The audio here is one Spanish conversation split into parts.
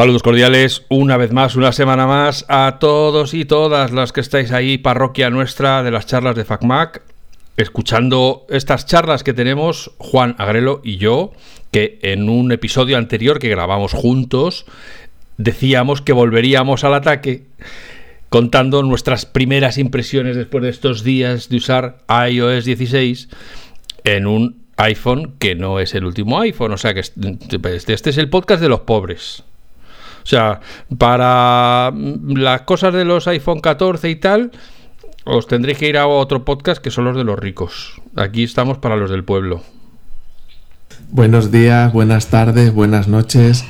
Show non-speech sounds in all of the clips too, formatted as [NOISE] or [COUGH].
Saludos cordiales, una vez más, una semana más a todos y todas las que estáis ahí, parroquia nuestra de las charlas de FacMac, escuchando estas charlas que tenemos Juan Agrelo y yo, que en un episodio anterior que grabamos juntos, decíamos que volveríamos al ataque contando nuestras primeras impresiones después de estos días de usar iOS 16 en un iPhone que no es el último iPhone, o sea que este, este es el podcast de los pobres. O sea, para las cosas de los iPhone 14 y tal, os tendréis que ir a otro podcast que son los de los ricos. Aquí estamos para los del pueblo. Buenos días, buenas tardes, buenas noches.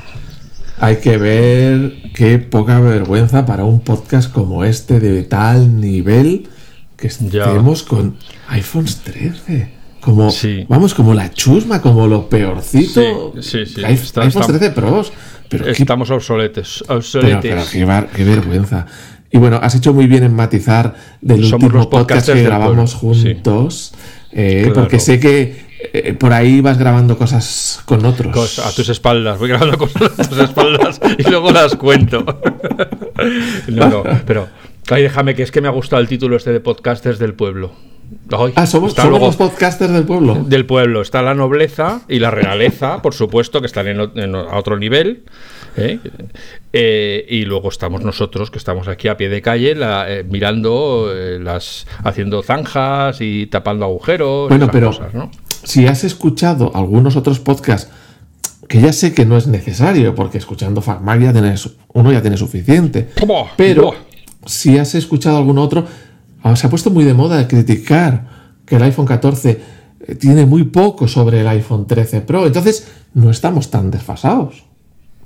Hay que ver qué poca vergüenza para un podcast como este de tal nivel que estemos con iPhones 13. Como, vamos, como la chusma, como lo peorcito. Sí, sí, sí. iPhone 13 Pros. Pero Estamos obsoletes. obsoletes. Pero, qué, vergüenza. Y bueno, has hecho muy bien en matizar del último podcast que grabamos juntos. Eh, porque sé que eh, por ahí vas grabando cosas con otros. a tus espaldas. Voy grabando cosas a tus espaldas y luego las cuento. [LAUGHS] no, no, pero ay, déjame que es que me ha gustado el título este de Podcasters del Pueblo ah, somos, los podcasters del pueblo. Del pueblo. Está la nobleza y la realeza, [LAUGHS] por supuesto, que están en, a otro nivel. ¿eh? Eh, y luego estamos nosotros, que estamos aquí a pie de calle, eh, mirando, las haciendo zanjas y tapando agujeros. Bueno, pero si has escuchado algunos otros podcasts, que ya sé que no es necesario, porque escuchando FacMac ya tienes, uno ya tiene suficiente. Pero si has escuchado algún otro se ha puesto muy de moda criticar que el iPhone 14 eh, tiene muy poco sobre el iPhone 13 Pro. Entonces, no estamos tan desfasados.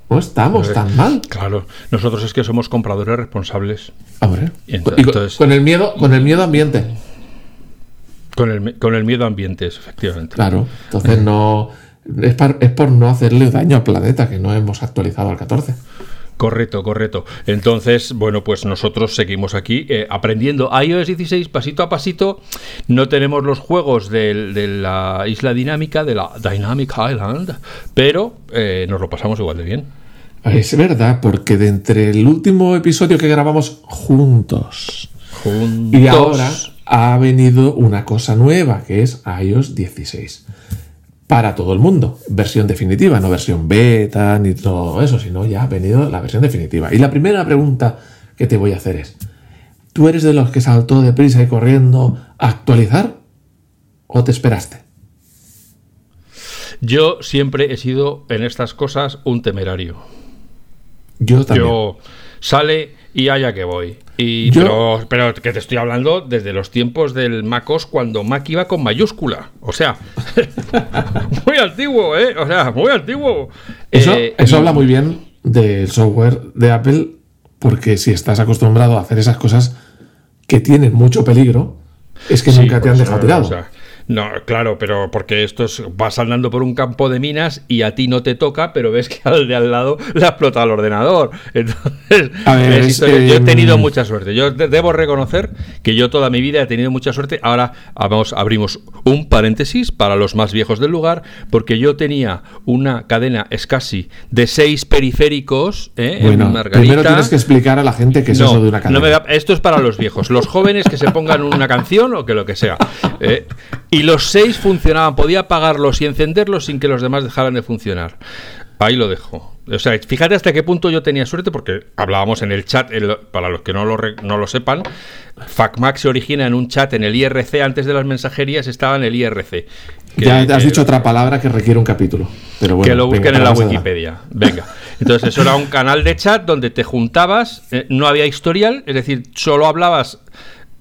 No estamos tan mal. Claro, nosotros es que somos compradores responsables. Hombre, entonces, con, el miedo, con el miedo ambiente. Con el, con el miedo ambiente, efectivamente. Claro, entonces no. Es, es por no hacerle daño al planeta que no hemos actualizado al 14. Correcto, correcto. Entonces, bueno, pues nosotros seguimos aquí eh, aprendiendo iOS 16 pasito a pasito. No tenemos los juegos de, la isla dinámica, de la Dynamic Island, pero eh, nos lo pasamos igual de bien. Es verdad, porque de entre el último episodio que grabamos juntos, juntos. y ahora ha venido una cosa nueva, que es iOS 16 para todo el mundo. Versión definitiva, no versión beta ni todo eso, sino ya ha venido la versión definitiva. Y la primera pregunta que te voy a hacer es, ¿tú eres de los que saltó deprisa y corriendo a actualizar o te esperaste? Yo siempre he sido en estas cosas un temerario. Yo también. Yo sale y allá que voy. Y, pero, pero, que te estoy hablando desde los tiempos del MacOS cuando Mac iba con mayúscula. O sea, [LAUGHS] muy antiguo, ¿eh? O sea, muy antiguo. Eso, eh, eso habla muy bien del software de Apple porque si estás acostumbrado a hacer esas cosas que tienen mucho peligro, es que nunca te han dejado tirado. No, claro, pero porque esto es, vas andando por un campo de minas y a ti no te toca, pero ves que al de al lado le ha explotado el ordenador. [LAUGHS] Entonces, yo he tenido mucha suerte. Yo debo reconocer que yo toda mi vida he tenido mucha suerte. Ahora vamos, abrimos un paréntesis para los más viejos del lugar, porque yo tenía una cadena escasi de seis periféricos ¿eh? bueno, Primero tienes que explicar a la gente que es eso de una cadena. esto es para los viejos, los jóvenes que se pongan una canción o que lo que sea. ¿eh? Y los seis funcionaban, podía apagarlos y encenderlos sin que los demás dejaran de funcionar. Ahí lo dejo. O sea, fíjate hasta qué punto yo tenía suerte, porque hablábamos en el chat, para los que no lo, no lo sepan, FacMac se origina en un chat en el IRC, antes de las mensajerías estaba en el IRC. ya has dicho otra palabra que requiere un capítulo. Pero que lo busquen en la Wikipedia. Venga. Entonces, eso era un canal de chat donde te juntabas, eh, no había historial, es decir, solo hablabas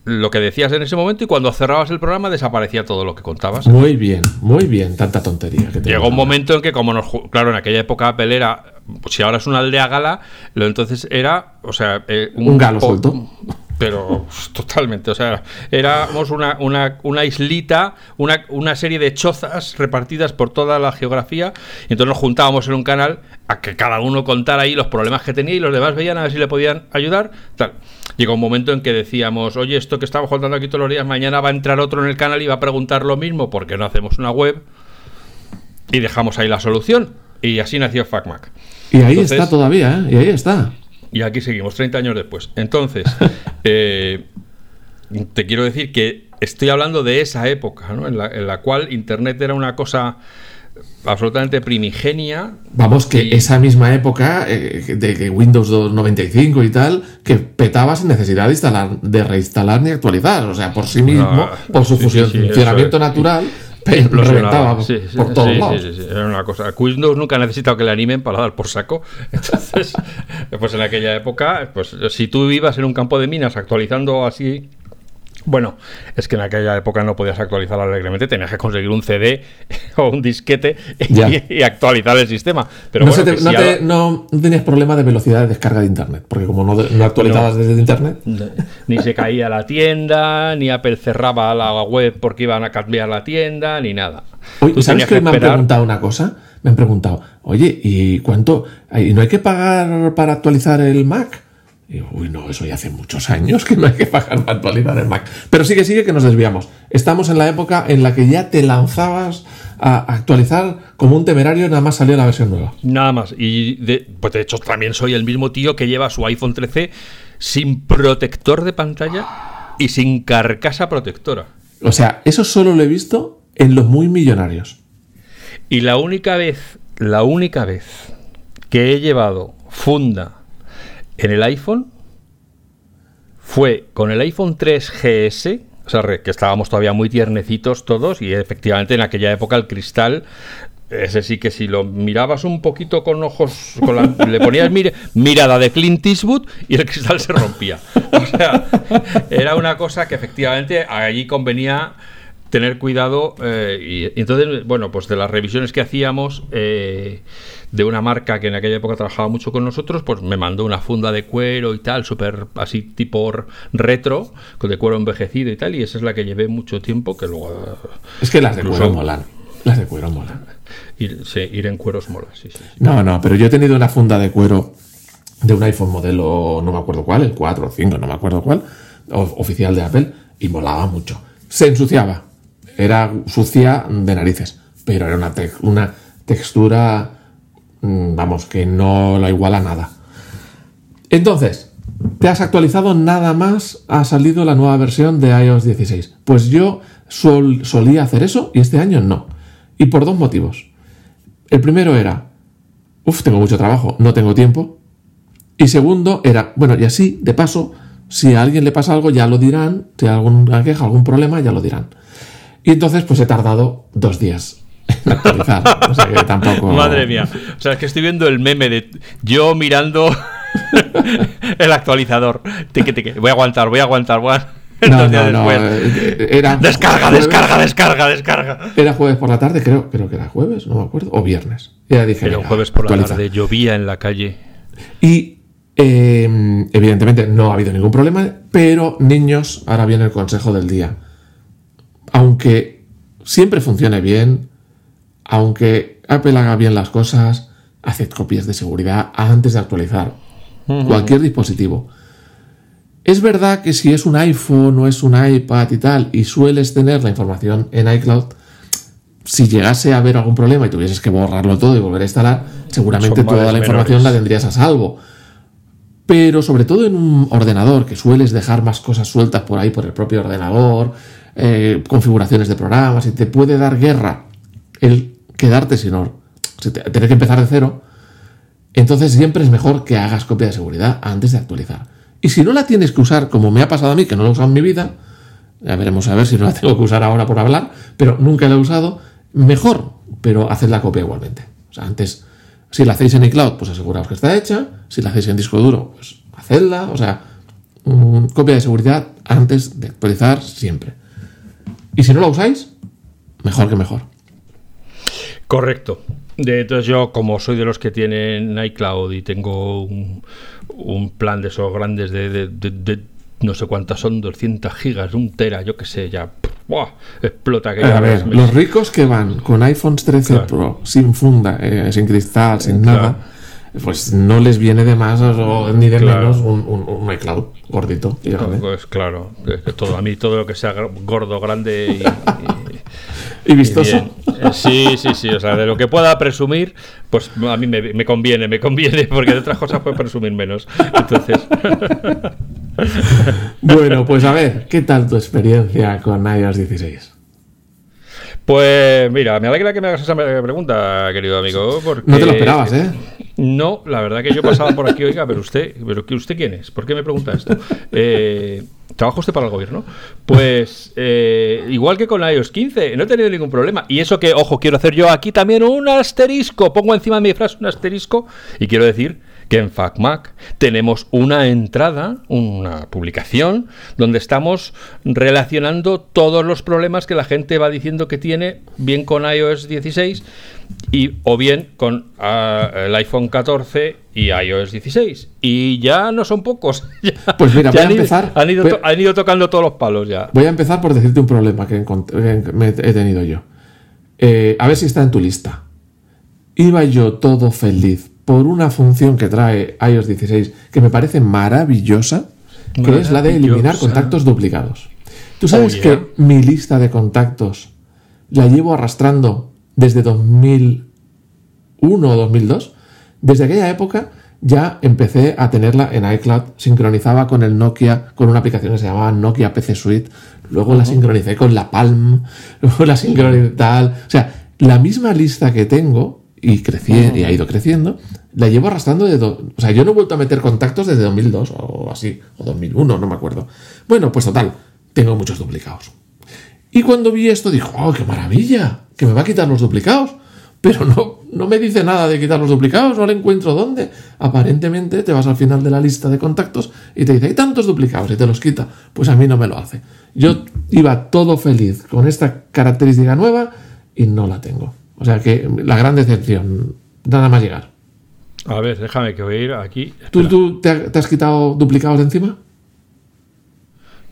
lo que decías en ese momento y cuando cerrabas el programa desaparecía todo lo que contabas. Muy bien, muy bien, tanta tontería. Que Llegó un momento en que como nos... Claro, en aquella época Apple era... Si ahora es una aldea gala, lo entonces era, o sea... Eh, un, galo suelto. Pero totalmente, o sea, éramos una, una, una islita, una, una, serie de chozas repartidas por toda la geografía, y entonces nos juntábamos en un canal a que cada uno contara ahí los problemas que tenía y los demás veían a ver si le podían ayudar. Tal. Llegó un momento en que decíamos, oye, esto que estamos contando aquí todos los días, mañana va a entrar otro en el canal y va a preguntar lo mismo, porque no hacemos una web? Y dejamos ahí la solución. Y así nació FacMac. Y ahí está todavía, ¿eh? Y ahí está. Y aquí seguimos, 30 años después. Entonces, [LAUGHS] eh, te quiero decir que estoy hablando de esa época, ¿no? en, la, cual Internet era una cosa absolutamente primigenia. Vamos, que esa misma época eh, de Windows 95 y tal, que petaba sin necesidad de instalar, de reinstalar ni actualizar, o sea, por sí mismo, ah, por su funcionamiento natural. Pero reventaba por todos lados. Era una cosa. Windows nunca ha necesitado que le animen para dar por saco. [LAUGHS] Entonces, pues en aquella época, pues si tú ibas en un campo de minas actualizando así bueno, es que en aquella época no podías actualizar alegremente, tenías que conseguir un CD [LAUGHS] o un disquete y, actualizar el sistema. Pero no, tenías problema de velocidad de descarga de internet, porque como no, actualizabas desde internet. Ni se caía la tienda, ni Apple cerraba la web porque iban a cambiar la tienda, ni nada. Oye, ¿sabes que, me han preguntado una cosa? Me han preguntado, oye, ¿y cuánto? ¿Y no hay que pagar para actualizar el Mac? Uy, no, eso ya hace muchos años que no hay que pagar para actualizar el Mac. Pero sigue, sigue que nos desviamos. Estamos en la época en la que ya te lanzabas a actualizar como un temerario nada más salió la versión nueva. Nada más. Y de, pues de hecho también soy el mismo tío que lleva su iPhone 13 sin protector de pantalla y sin carcasa protectora. O sea, eso solo lo he visto en los muy millonarios. Y la única vez, la única vez que he llevado funda en el iPhone fue con el iPhone 3GS, o sea, que estábamos todavía muy tiernecitos todos y efectivamente en aquella época el cristal ese sí que si lo mirabas un poquito con ojos, [LAUGHS] le ponías mirada de Clint Eastwood y el cristal se rompía. O sea, era una cosa que efectivamente allí convenía tener cuidado. Eh, y, entonces, bueno, pues de las revisiones que hacíamos, eh, de una marca que en aquella época trabajaba mucho con nosotros, pues me mandó una funda de cuero y tal, súper así tipo retro, con de cuero envejecido y tal, y esa es la que llevé mucho tiempo, que luego... Es que las de cuero molan. Las de cuero molan. Ir, sí, ir en cueros mola, sí, sí, No, no, pero yo he tenido una funda de cuero de un iPhone modelo, no me acuerdo cuál, el 4 o 5, no me acuerdo cuál, oficial de Apple, y molaba mucho. Se ensuciaba. Era sucia de narices, pero era una, textura Mm, vamos, que no la iguala nada. Entonces, ¿te has actualizado nada más? Ha salido la nueva versión de iOS 16. Pues yo solía hacer eso y este año no. Y por dos motivos. El primero era, uff, tengo mucho trabajo, no tengo tiempo. Y segundo era, bueno, y así, de paso, si a alguien le pasa algo, ya lo dirán. Si hay alguna queja, algún problema, ya lo dirán. Y entonces, pues he tardado dos días tampoco... [LAUGHS] Madre mía. O sea, es que estoy viendo el meme de yo mirando [LAUGHS] el actualizador. Voy a aguantar, voy a aguantar, voy [LAUGHS] No, no, no. Eh, era descarga, descarga, descarga, descarga. Era jueves por la tarde, creo, creo que era jueves, no me acuerdo, o viernes. Era, dije, un jueves por la tarde, llovía en la calle. Y em, evidentemente no ha habido ningún problema, pero niños, ahora viene el consejo del día. Aunque siempre funcione bien, aunque Apple haga bien las cosas, haced copias de seguridad antes de actualizar cualquier dispositivo. Es verdad que si es un iPhone o es un iPad y tal, y sueles tener la información en iCloud, si llegase a haber algún problema y tuvieses que borrarlo todo y volver a instalar, seguramente toda la información la tendrías a salvo. Pero sobre todo en un ordenador, que sueles dejar más cosas sueltas por ahí, por el propio ordenador, eh, configuraciones de programas, y te puede dar guerra el quedarte sin tener que empezar de cero. Entonces siempre es mejor que hagas copia de seguridad antes de actualizar. Y si no la tienes que usar, como me ha pasado a mí, que no la he usado en mi vida, ya veremos a ver si no la [LAUGHS] tengo que usar ahora por hablar, pero nunca la he usado, mejor, pero haced la copia igualmente. O sea, antes, si la hacéis en iCloud, pues aseguraos que está hecha. Si la hacéis en disco duro, pues hacedla. O sea, copia de seguridad antes de actualizar siempre. Y si no la usáis, mejor que mejor. Correcto. De, entonces yo, como soy de los que tienen iCloud y tengo un, plan de esos grandes de, no sé cuántas son, 200 gigas, un tera, yo qué sé, ya explota. Que a ver, los ricos que van con iPhones 13 Pro, sin funda, eh, sin cristal, sin nada, pues no les viene de más ni de menos un, iCloud gordito. Y pues claro, todo, a mí todo lo que sea gordo, grande y, y [LAUGHS] vistoso. Eh, sí, sí, sí. O sea, de lo que pueda presumir, pues a mí me, conviene, me conviene, [LAUGHS] porque de otras cosas puedo presumir menos. Entonces. [LAUGHS] bueno, pues a ver, ¿qué tal tu experiencia con iOS 16? Pues mira, me alegra que me hagas esa pregunta, querido amigo. Porque... No te lo esperabas, ¿eh? No, la verdad que yo pasaba por aquí, oiga, pero usted, pero ¿usted quién es? ¿Por qué me pregunta esto? [LAUGHS] Eh, ¿Trabaja usted para el gobierno? Pues eh, igual que con iOS 15, no he tenido ningún problema. Y eso que, ojo, quiero hacer yo aquí también un asterisco. Pongo encima de mi frase un asterisco y quiero decir que en FacMac tenemos una entrada, una publicación, donde estamos relacionando todos los problemas que la gente va diciendo que tiene, bien con iOS 16 y o bien con ah, el iPhone 14 y iOS 16. Y ya no son pocos. [LAUGHS] pues mira, voy a empezar. Han ido, han ido, tocando todos los palos ya. Voy a empezar por decirte un problema que, he tenido yo. Eh, a ver si está en tu lista. Iba yo todo feliz por una función que trae iOS 16 que me parece maravillosa, que es la de eliminar contactos duplicados. Tú sabes que mi lista de contactos la llevo arrastrando desde 2001 o 2002. Desde aquella época ya empecé a tenerla en iCloud, sincronizaba con el Nokia, con una aplicación que se llamaba Nokia PC Suite, luego la sincronicé con la Palm, [LAUGHS] luego la sincronicé tal. O sea, la misma lista que tengo y crecí y ha ido creciendo, la llevo arrastrando de... o sea, yo no he vuelto a meter contactos desde 2002 o así, o 2001, no me acuerdo. Bueno, pues total, tengo muchos duplicados. Y cuando vi esto dijo, ¡oh, qué maravilla! Que me va a quitar los duplicados. Pero no, no me dice nada de quitar los duplicados, no le encuentro dónde. Aparentemente te vas al final de la lista de contactos y te dice, hay tantos duplicados y te los quita. Pues a mí no me lo hace. Yo iba todo feliz con esta característica nueva y no la tengo. O sea que la gran decepción, nada más llegar. A ver, déjame que voy a ir aquí. ¿Tú, te, has quitado duplicados de encima?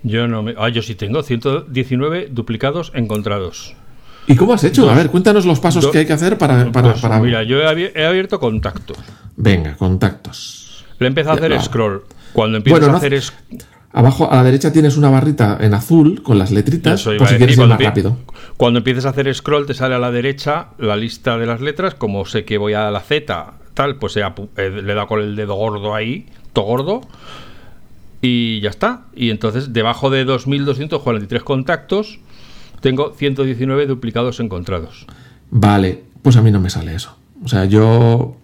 Yo no me. Ah, yo sí tengo 119 duplicados encontrados. ¿Y cómo has hecho? a ver, cuéntanos los pasos que hay que hacer para. para, pues, Mira, yo he abierto contacto. Venga, contactos. Le empiezo a hacer scroll. Cuando empiezo a hacer. Abajo a la derecha tienes una barrita en azul con las letritas por si quieres ir más rápido. Cuando empieces a hacer scroll te sale a la derecha la lista de las letras. Como sé que voy a la Z, tal, pues eh, le he dado con el dedo gordo ahí, todo gordo. Y ya está. Y entonces debajo de 2.243 contactos tengo 119 duplicados encontrados. Vale, pues a mí no me sale eso. O sea, yo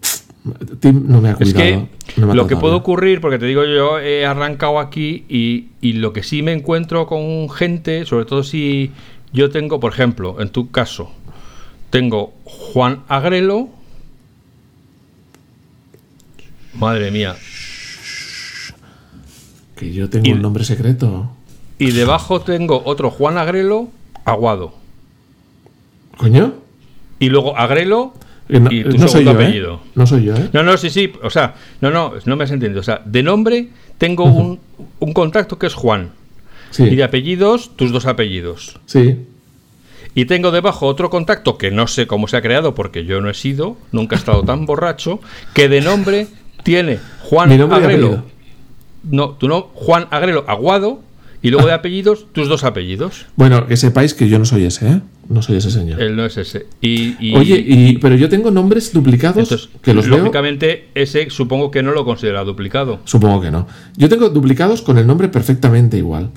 no me ha cuidado. Es que lo que puede ocurrir, porque te digo, yo he arrancado aquí y, y, lo que sí me encuentro con gente, sobre todo si yo tengo, por ejemplo, en tu caso, tengo Juan Agrelo. Madre mía. Que yo tengo un nombre secreto. Y debajo tengo otro Juan Agrelo Aguado. ¿Coño? Y luego Agrelo no, y tu soy yo, ¿eh? apellido. No soy yo, ¿eh? No, no, sí, sí. O sea, no, no, no me has entendido. O sea, de nombre tengo un, un, contacto que es Juan. Sí. Y de apellidos, tus dos apellidos. Sí. Y tengo debajo otro contacto que no sé cómo se ha creado porque yo no he sido, nunca he estado tan borracho, que de nombre tiene Juan Agrelo. No, tú no, Juan Agrelo Aguado y luego de apellidos, tus dos apellidos. Bueno, que sepáis que yo no soy ese, ¿eh? No soy ese señor. Él no es ese. Y, Oye, y, pero yo tengo nombres duplicados que los Lógicamente, ese supongo que no lo considera duplicado. Supongo que no. Yo tengo duplicados con el nombre perfectamente igual.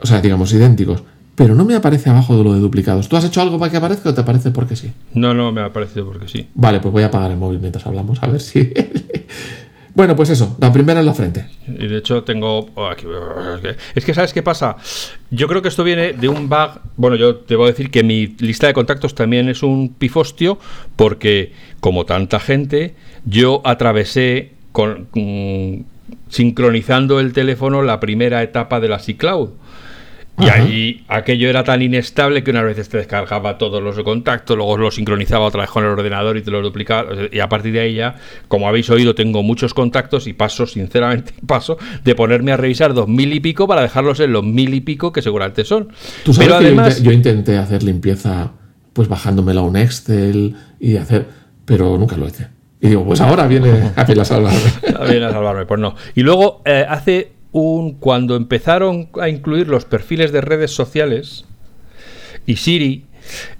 O sea, digamos, idénticos. Pero no me aparece abajo de lo de duplicados. ¿Tú has hecho algo para que aparezca o te aparece porque sí? No, no, me ha aparecido porque sí. Vale, pues voy a apagar el móvil mientras hablamos, a ver si. [LAUGHS] Bueno, pues eso, la primera en la frente. Y de hecho tengo... Oh, es que, ¿sabes qué pasa? Yo creo que esto viene de un bug... Bueno, yo te voy a decir que mi lista de contactos también es un pifostio porque, como tanta gente, yo atravesé con, mm, sincronizando el teléfono la primera etapa de la C-Cloud. Y ahí aquello era tan inestable que una vez te descargaba todos los contactos, luego lo sincronizaba otra vez con el ordenador y te lo duplicaba. Y a partir de ahí ya, como habéis oído, tengo muchos contactos y paso, sinceramente, [LAUGHS] paso de ponerme a revisar dos mil y pico para dejarlos en los mil y pico que seguramente son. ¿Tú sabes Pero además, yo, intenté hacer limpieza pues bajándomela a un Excel y hacer, pero nunca lo hice. Y digo, pues ahora viene [LAUGHS] a salvarme. [LAUGHS] viene a salvarme, pues no. Y luego eh, hace un, cuando empezaron a incluir los perfiles de redes sociales y Siri,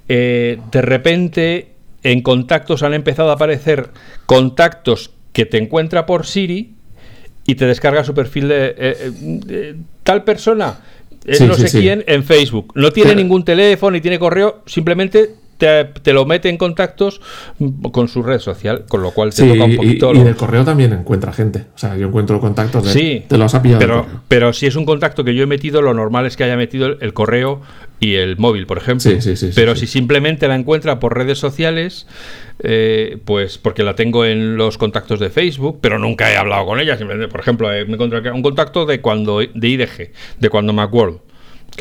eh, de repente en contactos han empezado a aparecer contactos que te encuentra por Siri y te descarga su perfil de, eh, tal persona. no sé quién en Facebook. No tiene ningún teléfono ni tiene correo, simplemente te, lo mete en contactos con su red social, con lo cual te toca un poquito. Y, y, el correo también encuentra gente. O sea, yo encuentro contactos de. Sí, te los ha pillado. Pero, pero si es un contacto que yo he metido, lo normal es que haya metido el, correo y el móvil, por ejemplo. Sí, sí, sí, pero si simplemente la encuentra por redes sociales, eh, pues porque la tengo en los contactos de Facebook, pero nunca he hablado con ella. Por ejemplo, eh, me encontré un contacto de cuando de IDG, de cuando Macworld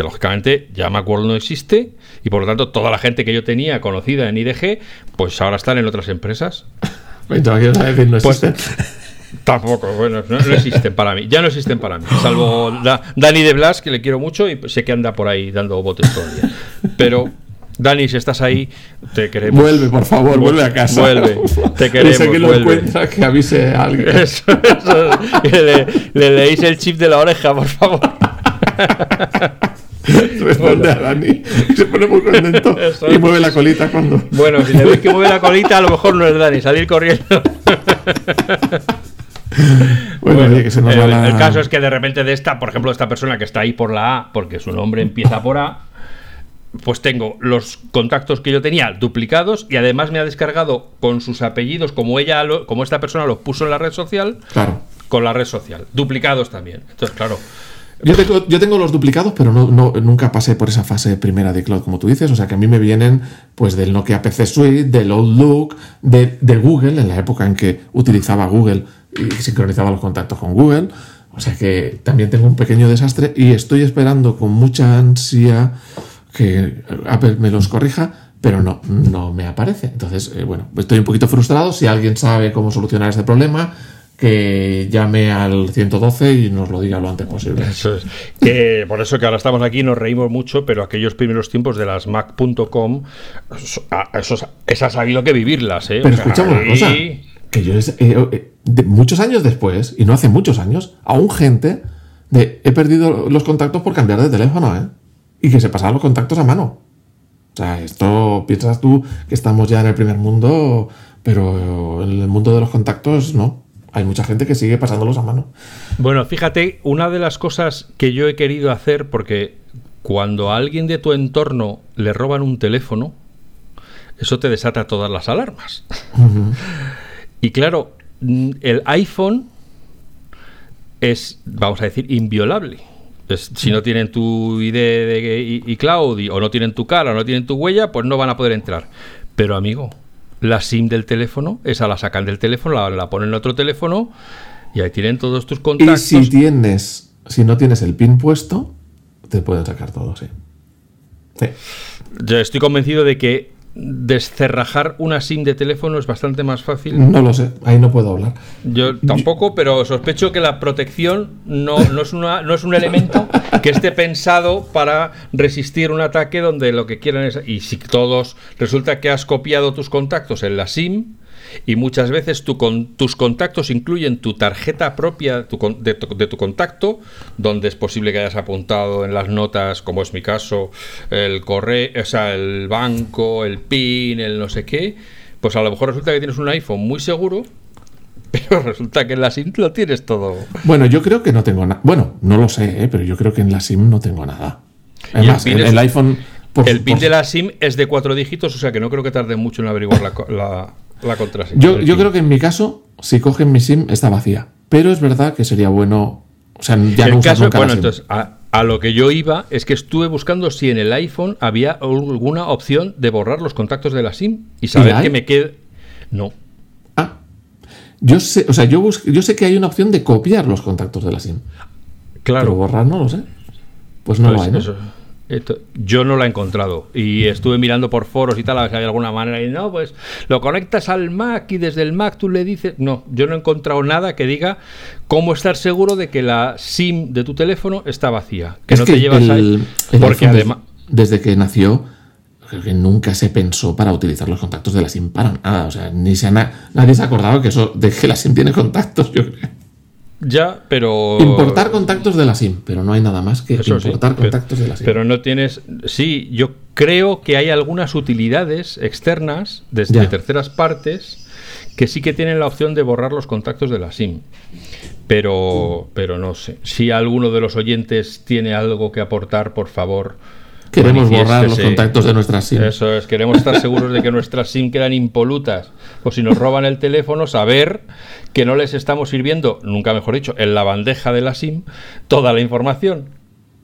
que lógicamente ya Macworld no existe y por lo tanto toda la gente que yo tenía conocida en IDG, pues ahora están en otras empresas. [LAUGHS] Pues, no pues, [LAUGHS] Tampoco, bueno, no, existen para mí, ya no existen para mí, salvo [LAUGHS] Dani de Blas, que le quiero mucho y sé que anda por ahí dando botes todo el día. Pero Dani, si estás ahí, te queremos. Vuelve, por favor, vuelve a casa. Vuelve, te queremos. que lo encuentra, que avise a alguien. Eso, le, le leéis el chip de la oreja, por favor. [LAUGHS] Responde a Dani y se pone muy contento [LAUGHS] y mueve la colita cuando. Bueno, si le ves que mueve la colita, a lo mejor no es Dani, salir corriendo. [LAUGHS] Bueno, que se nos el, el, caso es que de repente de esta, por ejemplo, esta persona que está ahí por la A, porque su nombre empieza por A, pues tengo los contactos que yo tenía duplicados y además me ha descargado con sus apellidos, como ella, como esta persona los puso en la red social, claro. con la red social, duplicados también. Entonces, claro. Yo tengo, los duplicados, pero no, nunca pasé por esa fase primera de cloud, como tú dices. O sea que a mí me vienen pues del Nokia PC Suite, del Outlook, de, de Google, en la época en que utilizaba Google y sincronizaba los contactos con Google. O sea que también tengo un pequeño desastre y estoy esperando con mucha ansia que Apple me los corrija, pero no, no me aparece. Entonces, eh, bueno, estoy un poquito frustrado. Si alguien sabe cómo solucionar este problema, que llame al 112 y nos lo diga lo antes posible. Eso es. Que por eso que ahora estamos aquí nos reímos mucho, pero aquellos primeros tiempos de las Mac.com, eso, ha sabido que vivirlas. ¿eh? Pero escuchamos una cosa, que yo eh, eh, muchos años después, y no hace muchos años, aún gente de he perdido los contactos por cambiar de teléfono, ¿eh? Y que se pasaban los contactos a mano. O sea, esto piensas tú que estamos ya en el primer mundo, pero en el mundo de los contactos no hay mucha gente que sigue pasándolos a mano. Bueno, fíjate, una de las cosas que yo he querido hacer, porque cuando a alguien de tu entorno le roban un teléfono, eso te desata todas las alarmas. [LAUGHS] y claro, el iPhone es, vamos a decir, inviolable. si no tienen tu ID de iCloud o no tienen tu cara o no tienen tu huella, pues no van a poder entrar. Pero amigo, la SIM del teléfono, esa la sacan del teléfono, la, ponen en otro teléfono y ahí tienen todos tus contactos. Y si tienes, si no tienes el pin puesto, te pueden sacar todo, sí. sí. Yo estoy convencido de que descerrajar una SIM de teléfono es bastante más fácil. No lo sé, ahí no puedo hablar. Yo tampoco, pero sospecho que la protección no, no, es, una, no es un elemento que esté pensado para resistir un ataque donde lo que quieran es... Y si todos resulta que has copiado tus contactos en la SIM, y muchas veces tu, con, tus contactos incluyen tu tarjeta propia de, tu, contacto, donde es posible que hayas apuntado en las notas, como es mi caso, el correo, o sea, el banco, el PIN, el no sé qué. Pues a lo mejor resulta que tienes un iPhone muy seguro, [LAUGHS] pero resulta que en la SIM lo tienes todo. Bueno, yo creo que no tengo nada. Bueno, no lo sé, ¿eh? pero yo creo que en la SIM no tengo nada. Además, el, el, iPhone. el PIN de la SIM es de cuatro dígitos, o sea que no creo que tarde mucho en averiguar la, la contraseña. Yo, yo creo que en mi caso, si cogen mi SIM, está vacía. Pero es verdad que sería bueno. O sea, ya no caso, bueno, entonces, a, lo que yo iba es que estuve buscando si en el iPhone había alguna opción de borrar los contactos de la SIM y saber que me quede. No. Ah. Yo sé, o sea, yo, yo sé que hay una opción de copiar los contactos de la SIM. Claro. Pero borrar no lo sé. Pues no lo pues hay, yo no la he encontrado. Y estuve mirando por foros y tal a ver si hay alguna manera. Y no, pues lo conectas al Mac y desde el Mac tú le dices, no, yo no he encontrado nada que diga cómo estar seguro de que la SIM de tu teléfono está vacía, que no te llevas ahí, porque además desde que nació creo que nunca se pensó para utilizar los contactos de la SIM para nada, o sea, ni se nadie se ha acordado que eso de que la SIM tiene contactos, yo creo. Ya, pero. Importar contactos de la SIM, pero no hay nada más que importar contactos de la SIM. Pero no tienes. Sí, yo creo que hay algunas utilidades externas desde terceras partes que sí que tienen la opción de borrar los contactos de la SIM. Pero, pero no sé. Si alguno de los oyentes tiene algo que aportar, por favor. Queremos borrar los contactos de nuestra SIM. Eso es, queremos estar seguros de que nuestras SIM quedan impolutas. O si nos roban el teléfono, saber que no les estamos sirviendo, nunca mejor dicho, en la bandeja de la SIM, toda la información.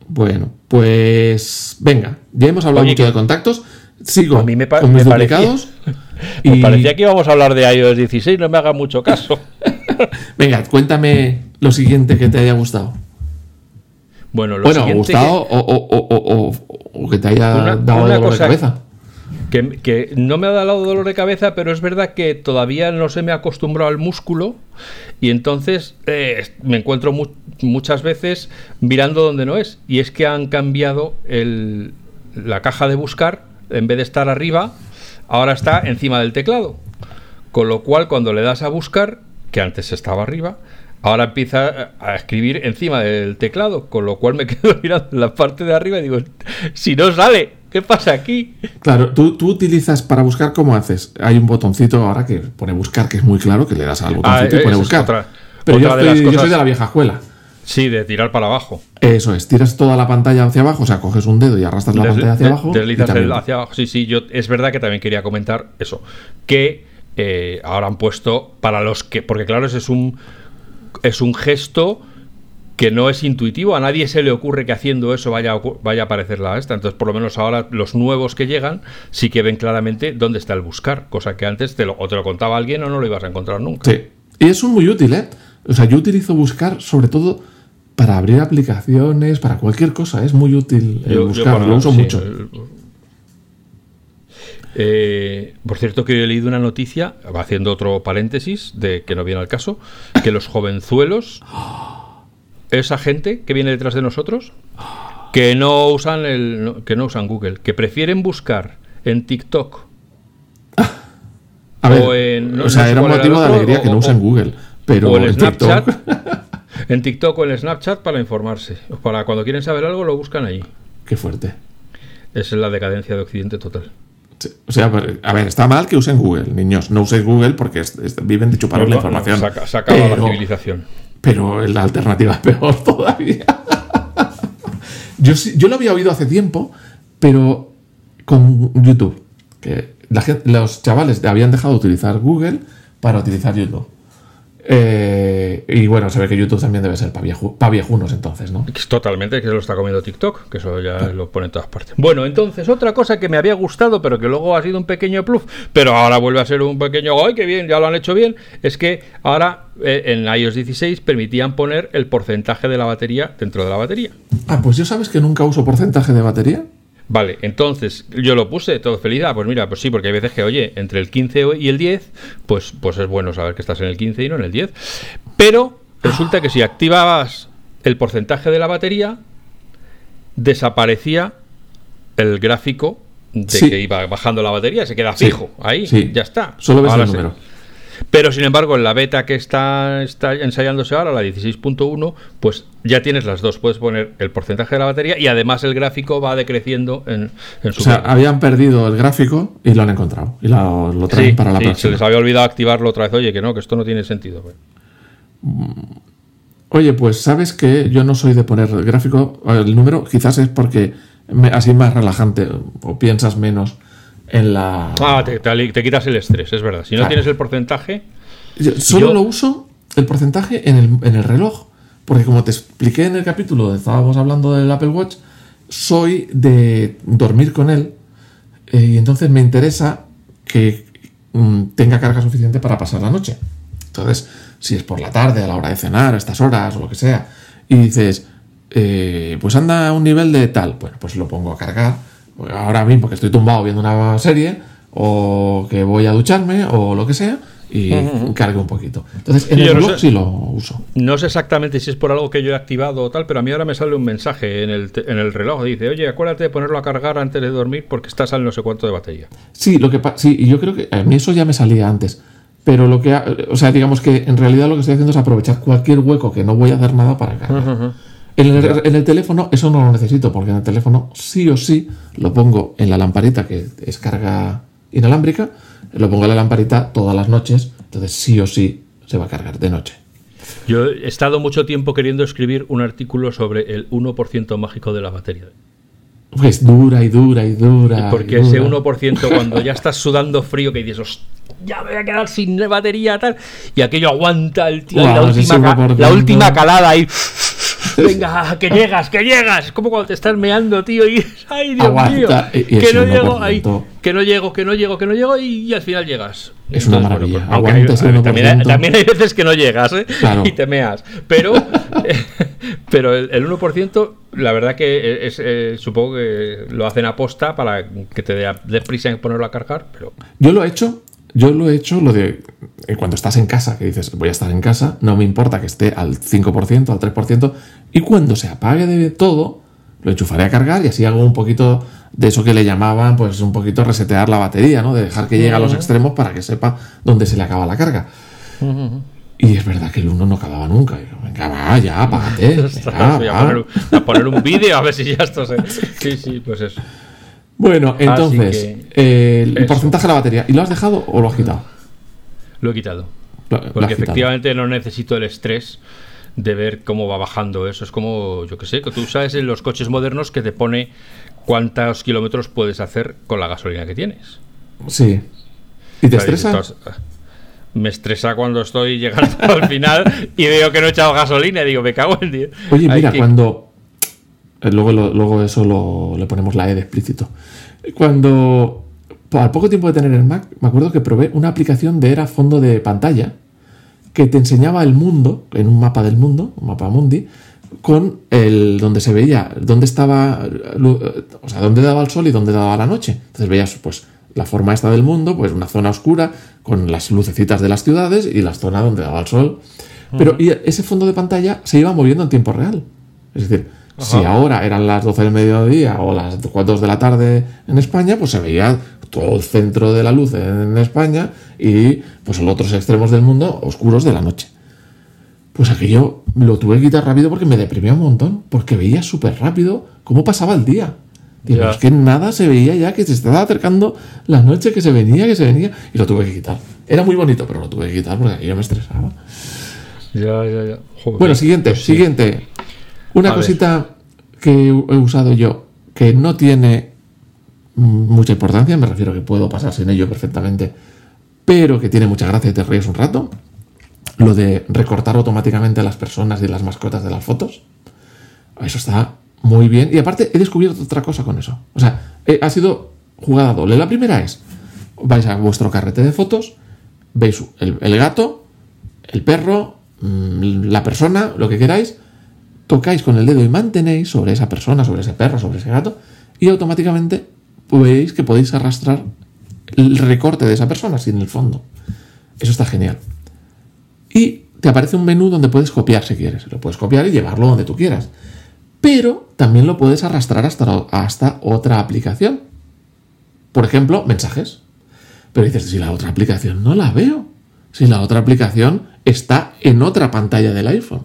Bueno, pues venga, ya hemos hablado mucho de contactos. Sigo a mí me con mis parecía, [LAUGHS] y... parecía que íbamos a hablar de iOS 16, no me haga mucho caso. [LAUGHS] venga, cuéntame lo siguiente que te haya gustado. Bueno, lo bueno gustado o, que te haya dado dolor de cabeza. Que, no me ha dado dolor de cabeza, pero es verdad que todavía no se me ha acostumbrado al músculo y entonces eh, me encuentro muchas veces mirando donde no es. Y es que han cambiado el, la caja de buscar, en vez de estar arriba, ahora está encima del teclado. Con lo cual, cuando le das a buscar, que antes estaba arriba, ahora empieza a escribir encima del teclado, con lo cual me [LAUGHS] quedo mirando la parte de arriba y digo, si no sale, ¿qué pasa aquí? Claro, tú, utilizas para buscar, ¿cómo haces? Hay un botoncito ahora que pone buscar, que es muy claro, que le das al ah, botoncito y pone buscar. Pero yo, yo soy de la vieja escuela. Sí, de tirar para abajo. Eso es, tiras toda la pantalla hacia abajo, o sea, coges un dedo y arrastras la pantalla hacia abajo. Deslizas hacia abajo. Sí, sí, yo es verdad que también quería comentar eso. Que eh, ahora han puesto para los que. Porque claro, ese es un es un gesto que no es intuitivo, a nadie se le ocurre que haciendo eso vaya a, vaya a aparecer la esta. Entonces, por lo menos ahora los nuevos que llegan sí que ven claramente dónde está el buscar, cosa que antes te lo, o te lo contaba alguien o no lo ibas a encontrar nunca. Sí, y es muy útil, ¿eh? O sea, yo utilizo buscar sobre todo para abrir aplicaciones, para cualquier cosa, es muy útil buscar, lo uso mucho. Eh, por cierto, que he leído una noticia, haciendo otro paréntesis, de que no viene al caso, que los jovenzuelos, esa gente que viene detrás de nosotros, que no usan el, que no usan Google, que prefieren buscar en TikTok. o, en, o sea, era un motivo de alegría que no usen Google, pero en, Snapchat. [LAUGHS] en TikTok o en Snapchat para informarse. Para cuando quieren saber algo lo buscan ahí. Qué fuerte. Es la decadencia de Occidente total. O sea, a ver, está mal que usen Google, niños. No uséis Google porque viven de chuparos la información. Se, acaba la civilización. Pero la alternativa es [LAUGHS] peor todavía. yo, yo lo había oído hace tiempo, pero con YouTube. Que los chavales habían dejado de utilizar Google para utilizar YouTube. Eh, y bueno, se ve que YouTube también debe ser para viejunos entonces, ¿no? Totalmente, que se lo está comiendo TikTok, que eso ya lo pone en todas partes. Bueno, entonces, otra cosa que me había gustado, pero que luego ha sido un pequeño plus, pero ahora vuelve a ser un pequeño, ¡ay, qué bien! Ya lo han hecho bien, es que ahora eh, en iOS 16 permitían poner el porcentaje de la batería dentro de la batería. Ah, pues yo sabes que nunca uso porcentaje de batería. Vale, entonces yo lo puse todo feliz. Ah, pues mira, pues sí, porque hay veces que, oye, entre el 15 y el 10, pues, pues es bueno saber que estás en el 15 y no en el 10. Pero resulta que si activabas el porcentaje de la batería, desaparecía el gráfico de que iba bajando la batería, se queda fijo ahí, ya está. Solo ves el número. Pero sin embargo, en la beta que está, está ensayándose ahora, la 16.1, pues ya tienes las dos. Puedes poner el porcentaje de la batería y además el gráfico va decreciendo en, su. O sea, habían perdido el gráfico y lo han encontrado. Y lo, traen para la próxima. Se les había olvidado activarlo otra vez. Oye, que no, que esto no tiene sentido. Mm. Oye, pues sabes que yo no soy de poner el gráfico, el número, quizás es porque así más relajante o piensas menos en la... Ah, te, quitas el estrés, es verdad. Si no tienes el porcentaje... solo lo uso el porcentaje en el, en el, reloj. Porque como te expliqué en el capítulo donde estábamos hablando del Apple Watch, soy de dormir con él eh, y entonces me interesa que mm, tenga carga suficiente para pasar la noche. Entonces, si es por la tarde, a la hora de cenar, a estas horas o lo que sea, y dices, eh, pues anda a un nivel de tal, bueno, pues lo pongo a cargar ahora mismo que estoy tumbado viendo una serie o que voy a ducharme o lo que sea y cargue un poquito. Entonces, en el reloj sí lo uso. No sé exactamente si es por algo que yo he activado o tal, pero a mí ahora me sale un mensaje en el, en el reloj. Dice, oye, acuérdate de ponerlo a cargar antes de dormir porque estás al no sé cuánto de batería. Sí, lo que sí, y yo creo que a mí eso ya me salía antes. Pero lo que, o sea, digamos que en realidad lo que estoy haciendo es aprovechar cualquier hueco que no voy a hacer nada para cargar. En el, en el, teléfono eso no lo necesito, porque en el teléfono sí o sí lo pongo en la lamparita que es carga inalámbrica, lo pongo en la lamparita todas las noches, entonces sí o sí se va a cargar de noche. Yo he estado mucho tiempo queriendo escribir un artículo sobre el 1% mágico de la batería. Pues dura y dura y dura. Porque ese 1% [LAUGHS] cuando ya estás sudando frío que dices, ya me voy a quedar sin batería tal, y aquello aguanta el tío, la, última, la última calada ahí. Venga, que llegas, que llegas. Es como cuando te estás meando, tío, y ay, Dios mío, que no llego, ahí, que no llego, que no llego, que no llego, y, al final llegas. Es una maravilla. Pues, también, hay, veces que no llegas ¿eh? [LAUGHS] y te meas. Pero, [LAUGHS] pero el, 1%, la verdad que es, eh, supongo que lo hacen a posta para que te dé prisa en ponerlo a cargar. Pero... Yo lo he hecho yo lo he hecho lo de eh, cuando estás en casa, que dices, voy a estar en casa, no me importa que esté al 5%, al 3%, y cuando se apague de todo, lo enchufaré a cargar y así hago un poquito de eso que le llamaban, pues un poquito resetear la batería, ¿no? De dejar que llegue a los extremos para que sepa dónde se le acaba la carga. Y es verdad que el uno no acababa nunca. venga, va, ya, apágate. [LAUGHS] voy a, poner, a poner un vídeo a ver si ya esto se. [LAUGHS] Sí, sí, pues eso. Bueno, entonces, eh, el porcentaje de la batería. ¿Y lo has dejado o lo has quitado? Lo he quitado. porque efectivamente no necesito el estrés de ver cómo va bajando eso. Es como, yo que sé, que tú sabes en los coches modernos que te pone cuántos kilómetros puedes hacer con la gasolina que tienes. Sí. ¿Y te estresa? me estresa cuando estoy llegando [LAUGHS] al final y veo que no he echado gasolina y digo, me cago en Dios. Oye, mira, cuando eh, luego, luego eso lo, le ponemos la E de explícito. Cuando, al poco tiempo de tener el Mac, me acuerdo que probé una aplicación de era fondo de pantalla que te enseñaba el mundo, en un mapa del mundo, un mapa mundi, con el donde se veía, dónde estaba, o sea, dónde daba el sol y dónde daba la noche. Entonces veías, pues, la forma esta del mundo, pues una zona oscura con las lucecitas de las ciudades y la zona donde daba el sol. Pero y ese fondo de pantalla se iba moviendo en tiempo real. Es decir, si ahora eran las 12 del mediodía o las 4 de la tarde en España, pues se veía todo el centro de la luz en España y pues los otros extremos del mundo oscuros de la noche. Pues aquello lo tuve que quitar rápido porque me deprimía un montón, porque veía súper rápido cómo pasaba el día. Digo, es que nada se veía ya, que se estaba acercando la noche, que se venía, que se venía, y lo tuve que quitar. Era muy bonito, pero lo tuve que quitar porque aquello me estresaba. Ya, ya, ya. bueno, siguiente, pues siguiente. Una cosita que he usado yo que no tiene mucha importancia, me refiero a que puedo pasar sin ello perfectamente, pero que tiene mucha gracia y te ríes un rato. Lo de recortar automáticamente a las personas y las mascotas de las fotos. Eso está muy bien. Y aparte he descubierto otra cosa con eso. O sea, ha sido jugada doble. La primera es, vais a vuestro carrete de fotos, veis el gato, el perro, mm, la persona, lo que queráis, tocáis con el dedo y mantenéis sobre esa persona, sobre ese perro, sobre ese gato, y automáticamente veis que podéis arrastrar el recorte de esa persona sin el fondo. Eso está genial. Y te aparece un menú donde puedes copiar si quieres. Lo puedes copiar y llevarlo donde tú quieras. Pero también lo puedes arrastrar hasta, hasta otra aplicación. Por ejemplo, mensajes. Pero dices, si la otra aplicación no la veo. Si la otra aplicación está en otra pantalla del iPhone.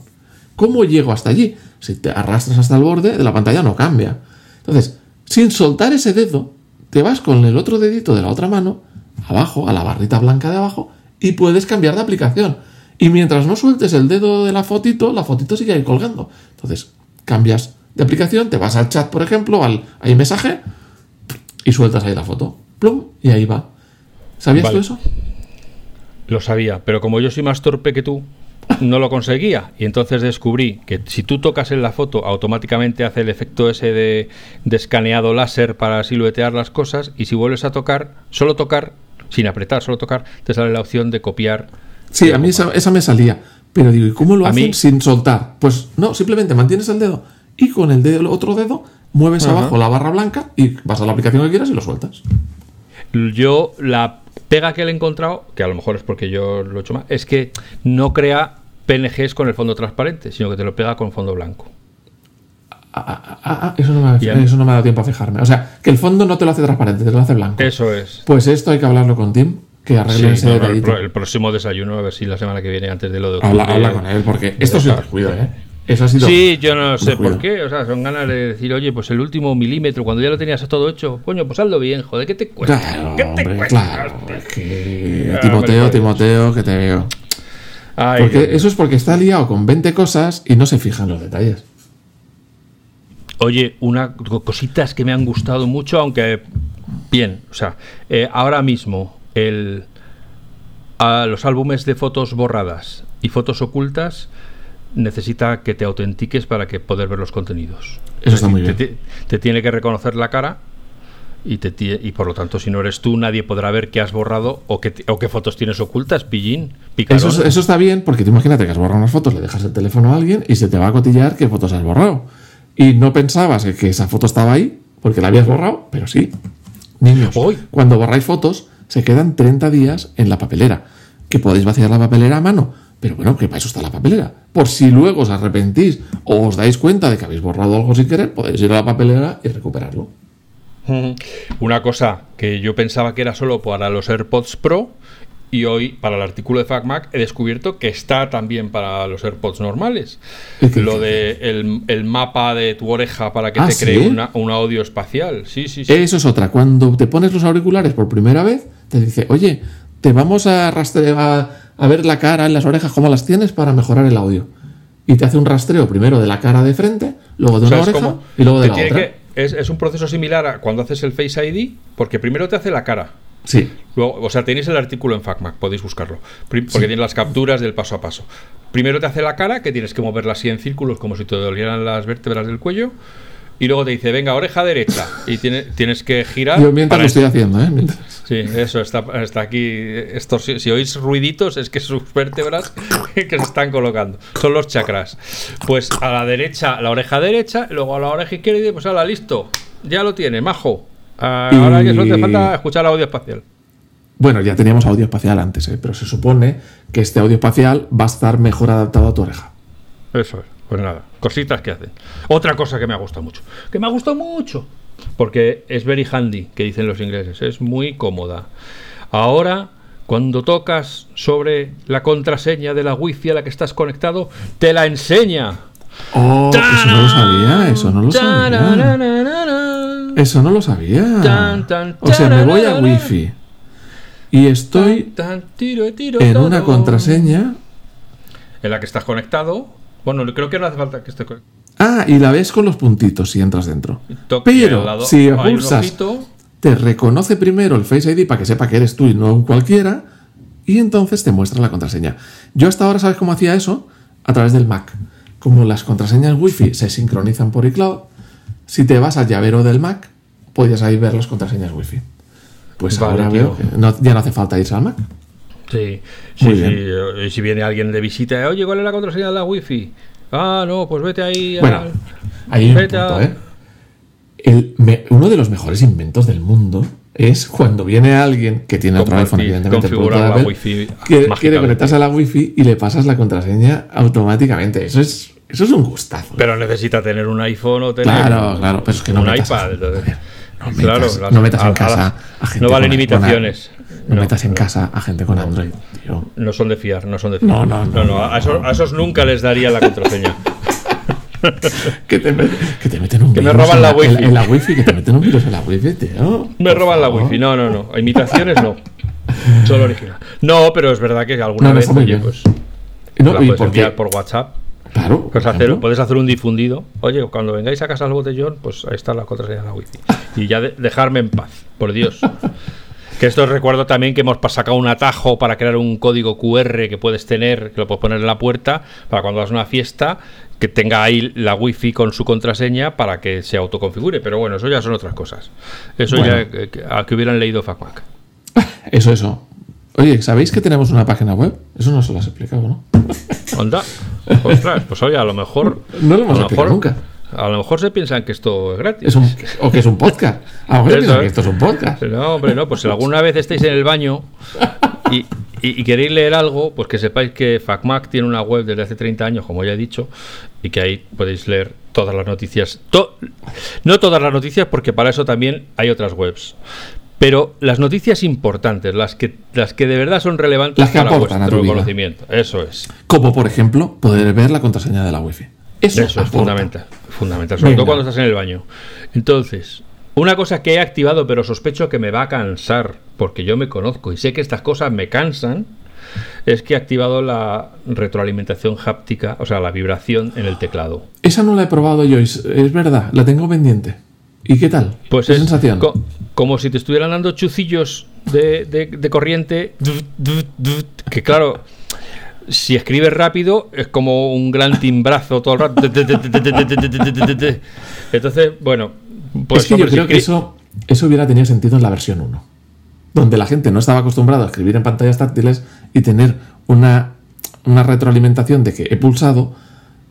¿Cómo llego hasta allí? Si te arrastras hasta el borde de la pantalla no cambia. Entonces, sin soltar ese dedo, te vas con el otro dedito de la otra mano, abajo, a la barrita blanca de abajo, y puedes cambiar de aplicación. Y mientras no sueltes el dedo de la fotito, la fotito sigue ahí colgando. Entonces, cambias de aplicación, te vas al chat, por ejemplo, al hay mensaje, y sueltas ahí la foto. Plum, y ahí va. ¿Sabías tú eso? Lo sabía, pero como yo soy más torpe que tú, no lo conseguía y entonces descubrí que si tú tocas en la foto automáticamente hace el efecto ese de, escaneado láser para siluetear las cosas y si vuelves a tocar, solo tocar, sin apretar, solo tocar, te sale la opción de copiar. Sí, a mí esa, me salía, pero digo, ¿y cómo lo hacen sin soltar? Pues no, simplemente mantienes el dedo y con el, dedo, el otro dedo mueves abajo la barra blanca y vas a la aplicación que quieras y lo sueltas. Yo la pega que le he encontrado, que a lo mejor es porque yo lo he hecho mal, es que no crea PNGs con el fondo transparente, sino que te lo pega con fondo blanco. Ah, ah, ah, eso, no me, ha dado tiempo a fijarme. O sea, que el fondo no te lo hace transparente, te lo hace blanco. Eso es. Pues esto hay que hablarlo con Tim, que arregle ese el, próximo desayuno, a ver si la semana que viene, antes de lo de. Habla, habla con él, porque esto es descuido, ¿eh? Eso ha sido. Sí, yo no sé por qué. O sea, son ganas de decir, oye, pues el último milímetro, cuando ya lo tenías todo hecho, coño, pues hazlo bien, joder, ¿qué te cuesta? Claro, ¿Qué te cuesta? claro. es que- Timoteo, Timoteo, que te veo. Ay, Porque Dios eso es porque está liado con 20 cosas y no se fija en los detalles. Oye, una cositas que me han gustado mucho, aunque bien, o sea, eh, ahora mismo el a los álbumes de fotos borradas y fotos ocultas necesita que te autentiques para que poder ver los contenidos. Eso está muy bien. te- te tiene que reconocer la cara y, te, y por lo tanto, si no eres tú, nadie podrá ver qué has borrado o qué, o qué fotos tienes ocultas, pillín, picarón. Eso, es- eso está bien porque tú imagínate que has borrado unas fotos, le dejas el teléfono a alguien y se te va a cotillar qué fotos has borrado. Y no pensabas que esa foto estaba ahí porque la habías borrado, pero sí. Niños, Uy. cuando borráis fotos, se quedan 30 días en la papelera. Que podéis vaciar la papelera a mano. Pero bueno, que para eso está la papelera. Por si luego os arrepentís o os dais cuenta de que habéis borrado algo sin querer, podéis ir a la papelera y recuperarlo. Ujú. Una cosa que yo pensaba que era solo para los AirPods Pro y hoy para el artículo de FacMac he descubierto que está también para los AirPods normales. ¿Y qué Lo de el, el mapa de tu oreja para que Ah, te cree ¿sí? una- un audio espacial. Sí, sí, sí. Eso es otra. Cuando te pones los auriculares por primera vez, te dice, oye, te vamos a rastrear, a, ver la cara en las orejas, cómo las tienes para mejorar el audio. Y te hace un rastreo primero de la cara de frente, luego de una oreja y luego de la otra. que- es, es un proceso similar a cuando haces el Face ID, porque primero te hace la cara. Sí. Luego, o sea, tenéis el artículo en FacMac, podéis buscarlo. Porque tiene las capturas del paso a paso. Primero te hace la cara, que tienes que moverla así en círculos, como si te dolieran las vértebras del cuello. Y luego te dice, venga, oreja derecha. Y tiene- tienes que girar. Yo mientras lo estoy haciendo, ¿eh? Mientras- Sí, eso está, está aquí. Esto, si, si oís ruiditos, es que sus vértebras [LAUGHS] que se están colocando. Son los chakras. Pues a la derecha, la oreja derecha, luego a la oreja izquierda, y pues ahora listo. Ya lo tiene, majo. Ah, Ahora que solo te falta escuchar audio espacial. Bueno, ya teníamos audio espacial antes, ¿eh? pero se supone que este audio espacial va a estar mejor adaptado a tu oreja. Eso es. Pues nada, cositas que hacen. Otra cosa que me ha gustado mucho. Que me ha gustado mucho. Porque es very handy, que dicen los ingleses. Es muy cómoda. Ahora, cuando tocas sobre la contraseña de la wifi a la que estás conectado, te la enseña. Oh, eso no lo sabía, eso no lo sabía. Eso no lo sabía. O sea, me voy a wifi y estoy en una contraseña. En la que estás conectado. Bueno, creo que no hace falta que esté conectado. Ah, y la ves con los puntitos si entras dentro. Toque Pero lado, si pulsas, te reconoce primero el Face ID para que sepa que eres tú y no un cualquiera, y entonces te muestra la contraseña. Yo hasta ahora, ¿sabes cómo hacía eso? A través del Mac. Como las contraseñas Wi-Fi se sincronizan por iCloud, si te vas al llavero del Mac, podías ahí ver las contraseñas Wi-Fi. Pues Vale, ahora tío. veo que no- ya no hace falta irse al Mac. Sí, sí, sí. si viene alguien de visita, oye, ¿cuál es la contraseña de la wifi? Ah, no, pues vete ahí. Bueno, al- Ahí hay un Vete a- ¿eh? El me- uno de los mejores inventos del mundo es cuando viene alguien que tiene otro iPhone, evidentemente, la Apple, wifi quiere, conectarse a la wifi y le pasas la contraseña automáticamente. Eso es, eso es un gustazo. Pero necesita tener un iPhone o tener claro, claro, pero es que no un iPad. no metas, claro, no metas a- en a- casa a gente No valen con- imitaciones. No, No, metas en no. casa a gente con Android, tío. No son de fiar, no son de fiar. No, no, no, no, a, esos, a esos nunca les daría la contraseña. [LAUGHS] Que te, met- que te meten un Que me roban en la wifi. En, la wifi, que te meten un virus en la wifi, tío. Me roban la wifi. No, no, no. Imitaciones no. Solo original. No, pero es verdad que alguna vez, oye, pues. No, la y puedes enviar por WhatsApp. Claro. hacer, puedes hacer un difundido. Oye, cuando vengáis a casa al botellón, pues ahí está la contraseña de la wifi. Y ya de- dejarme en paz, por Dios. Que esto os recuerdo también que hemos sacado un atajo para crear un código QR que puedes tener, que lo puedes poner en la puerta, para cuando vas a una fiesta, que tenga ahí la wifi con su contraseña para que se autoconfigure. Pero bueno, eso ya son otras cosas. Eso Bueno. ya eh, que- a que hubieran leído FacMac. [LAUGHS] Eso, eso. Oye, ¿sabéis que tenemos una página web? Eso no se lo has explicado, ¿no? Onda. [LAUGHS] Ostras, pues oye, a lo mejor. No lo hemos a lo explicado mejor, nunca. A lo mejor se piensan que esto es gratis. Es un, o que es un podcast. A lo mejor piensan que esto es un podcast. No, hombre, no, pues si alguna vez estáis en el baño y, y- y queréis leer algo, pues que sepáis que FacMac tiene una web desde hace 30 años, como ya he dicho, y que ahí podéis leer todas las noticias. To- no todas las noticias, porque para eso también hay otras webs. Pero las noticias importantes, las que, las que de verdad son relevantes Las que para aportan a vuestro tu vida. conocimiento. Eso es. Como por ejemplo, poder ver la contraseña de la wifi. Eso, es fundamental, fundamental, sobre todo cuando estás en el baño. Entonces, una cosa que he activado, pero sospecho que me va a cansar, porque yo me conozco y sé que estas cosas me cansan, es que he activado la retroalimentación háptica, o sea, la vibración en el teclado. Esa no la he probado yo, es, verdad, la tengo pendiente. ¿Y qué tal? Pues es sensación? como si te estuvieran dando chucillos de, de corriente, que claro, si escribes rápido es como un gran timbrazo todo el rato. Entonces, bueno, pues es que yo creo que eso, eso hubiera tenido sentido en la versión 1, donde la gente no estaba acostumbrada a escribir en pantallas táctiles y tener una, una retroalimentación de que he pulsado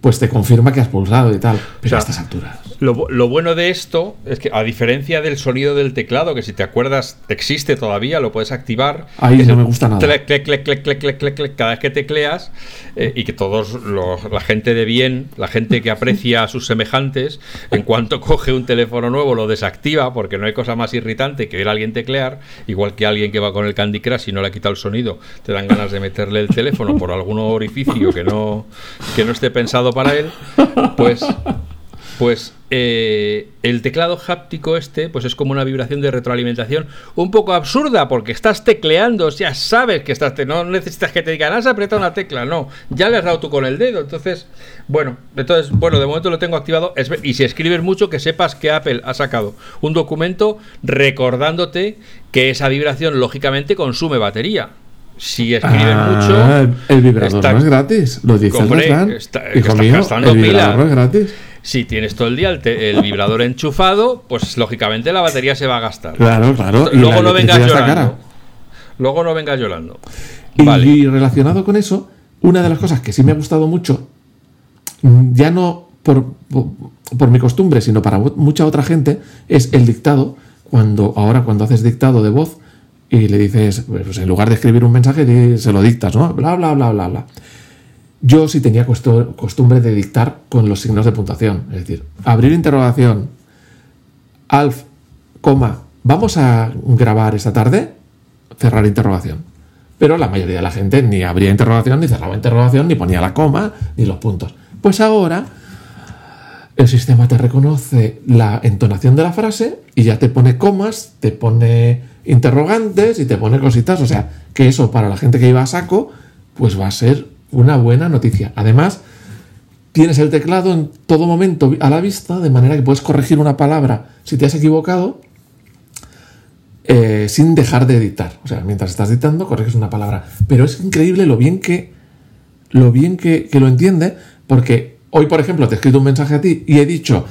pues te confirma que has pulsado y tal. Pero a estas alturas. Lo, bueno de esto es que, a diferencia del sonido del teclado, que si te acuerdas existe todavía, lo puedes activar. Ahí no me gusta nada. cada vez que tecleas eh, y que todos la gente de bien, la gente que aprecia a sus semejantes, en cuanto coge un teléfono nuevo lo desactiva porque no hay cosa más irritante que ver a alguien teclear, igual que alguien que va con el Candy Crush y no le ha quitado el sonido, te dan ganas de meterle el teléfono por algún orificio que no, que no esté pensado para él, pues, pues eh, el teclado háptico este, pues es como una vibración de retroalimentación un poco absurda, porque estás tecleando, ya sabes que estás, no necesitas que te digan, has apretado una tecla, no, ya le has dado tú con el dedo, entonces, bueno, entonces, bueno, de momento lo tengo activado, y si escribes mucho, que sepas que Apple ha sacado un documento recordándote que esa vibración, lógicamente, consume batería si escriben ah, mucho. El vibrador no es gratis, lo dice el Hijo mío, el vibrador no es gratis. Si tienes todo el día el, vibrador enchufado, pues lógicamente la batería se va a gastar. Claro, claro. Luego no vengas llorando. Luego no vengas llorando. Y, relacionado con eso, una de las cosas que sí me ha gustado mucho, ya no por, por mi costumbre, sino para mucha otra gente, es el dictado. Cuando ahora cuando haces dictado de voz, y le dices, pues en lugar de escribir un mensaje, se lo dictas, ¿no? Bla, bla, bla, bla, bla. Yo sí tenía costumbre de dictar con los signos de puntuación. Es decir, abrir interrogación, alf, coma, ¿vamos a grabar esta tarde? Cerrar interrogación. Pero la mayoría de la gente ni abría interrogación, ni cerraba interrogación, ni ponía la coma, ni los puntos. Pues ahora el sistema te reconoce la entonación de la frase y ya te pone comas, te pone interrogantes y te pone cositas. O sea, que eso para la gente que iba a saco, pues va a ser una buena noticia. Además, tienes el teclado en todo momento a la vista, de manera que puedes corregir una palabra si te has equivocado. Eh, sin dejar de editar. O sea, mientras estás editando, corriges una palabra. Pero es increíble lo bien que. Lo bien que, que lo entiende. Porque hoy, por ejemplo, te he escrito un mensaje a ti y he dicho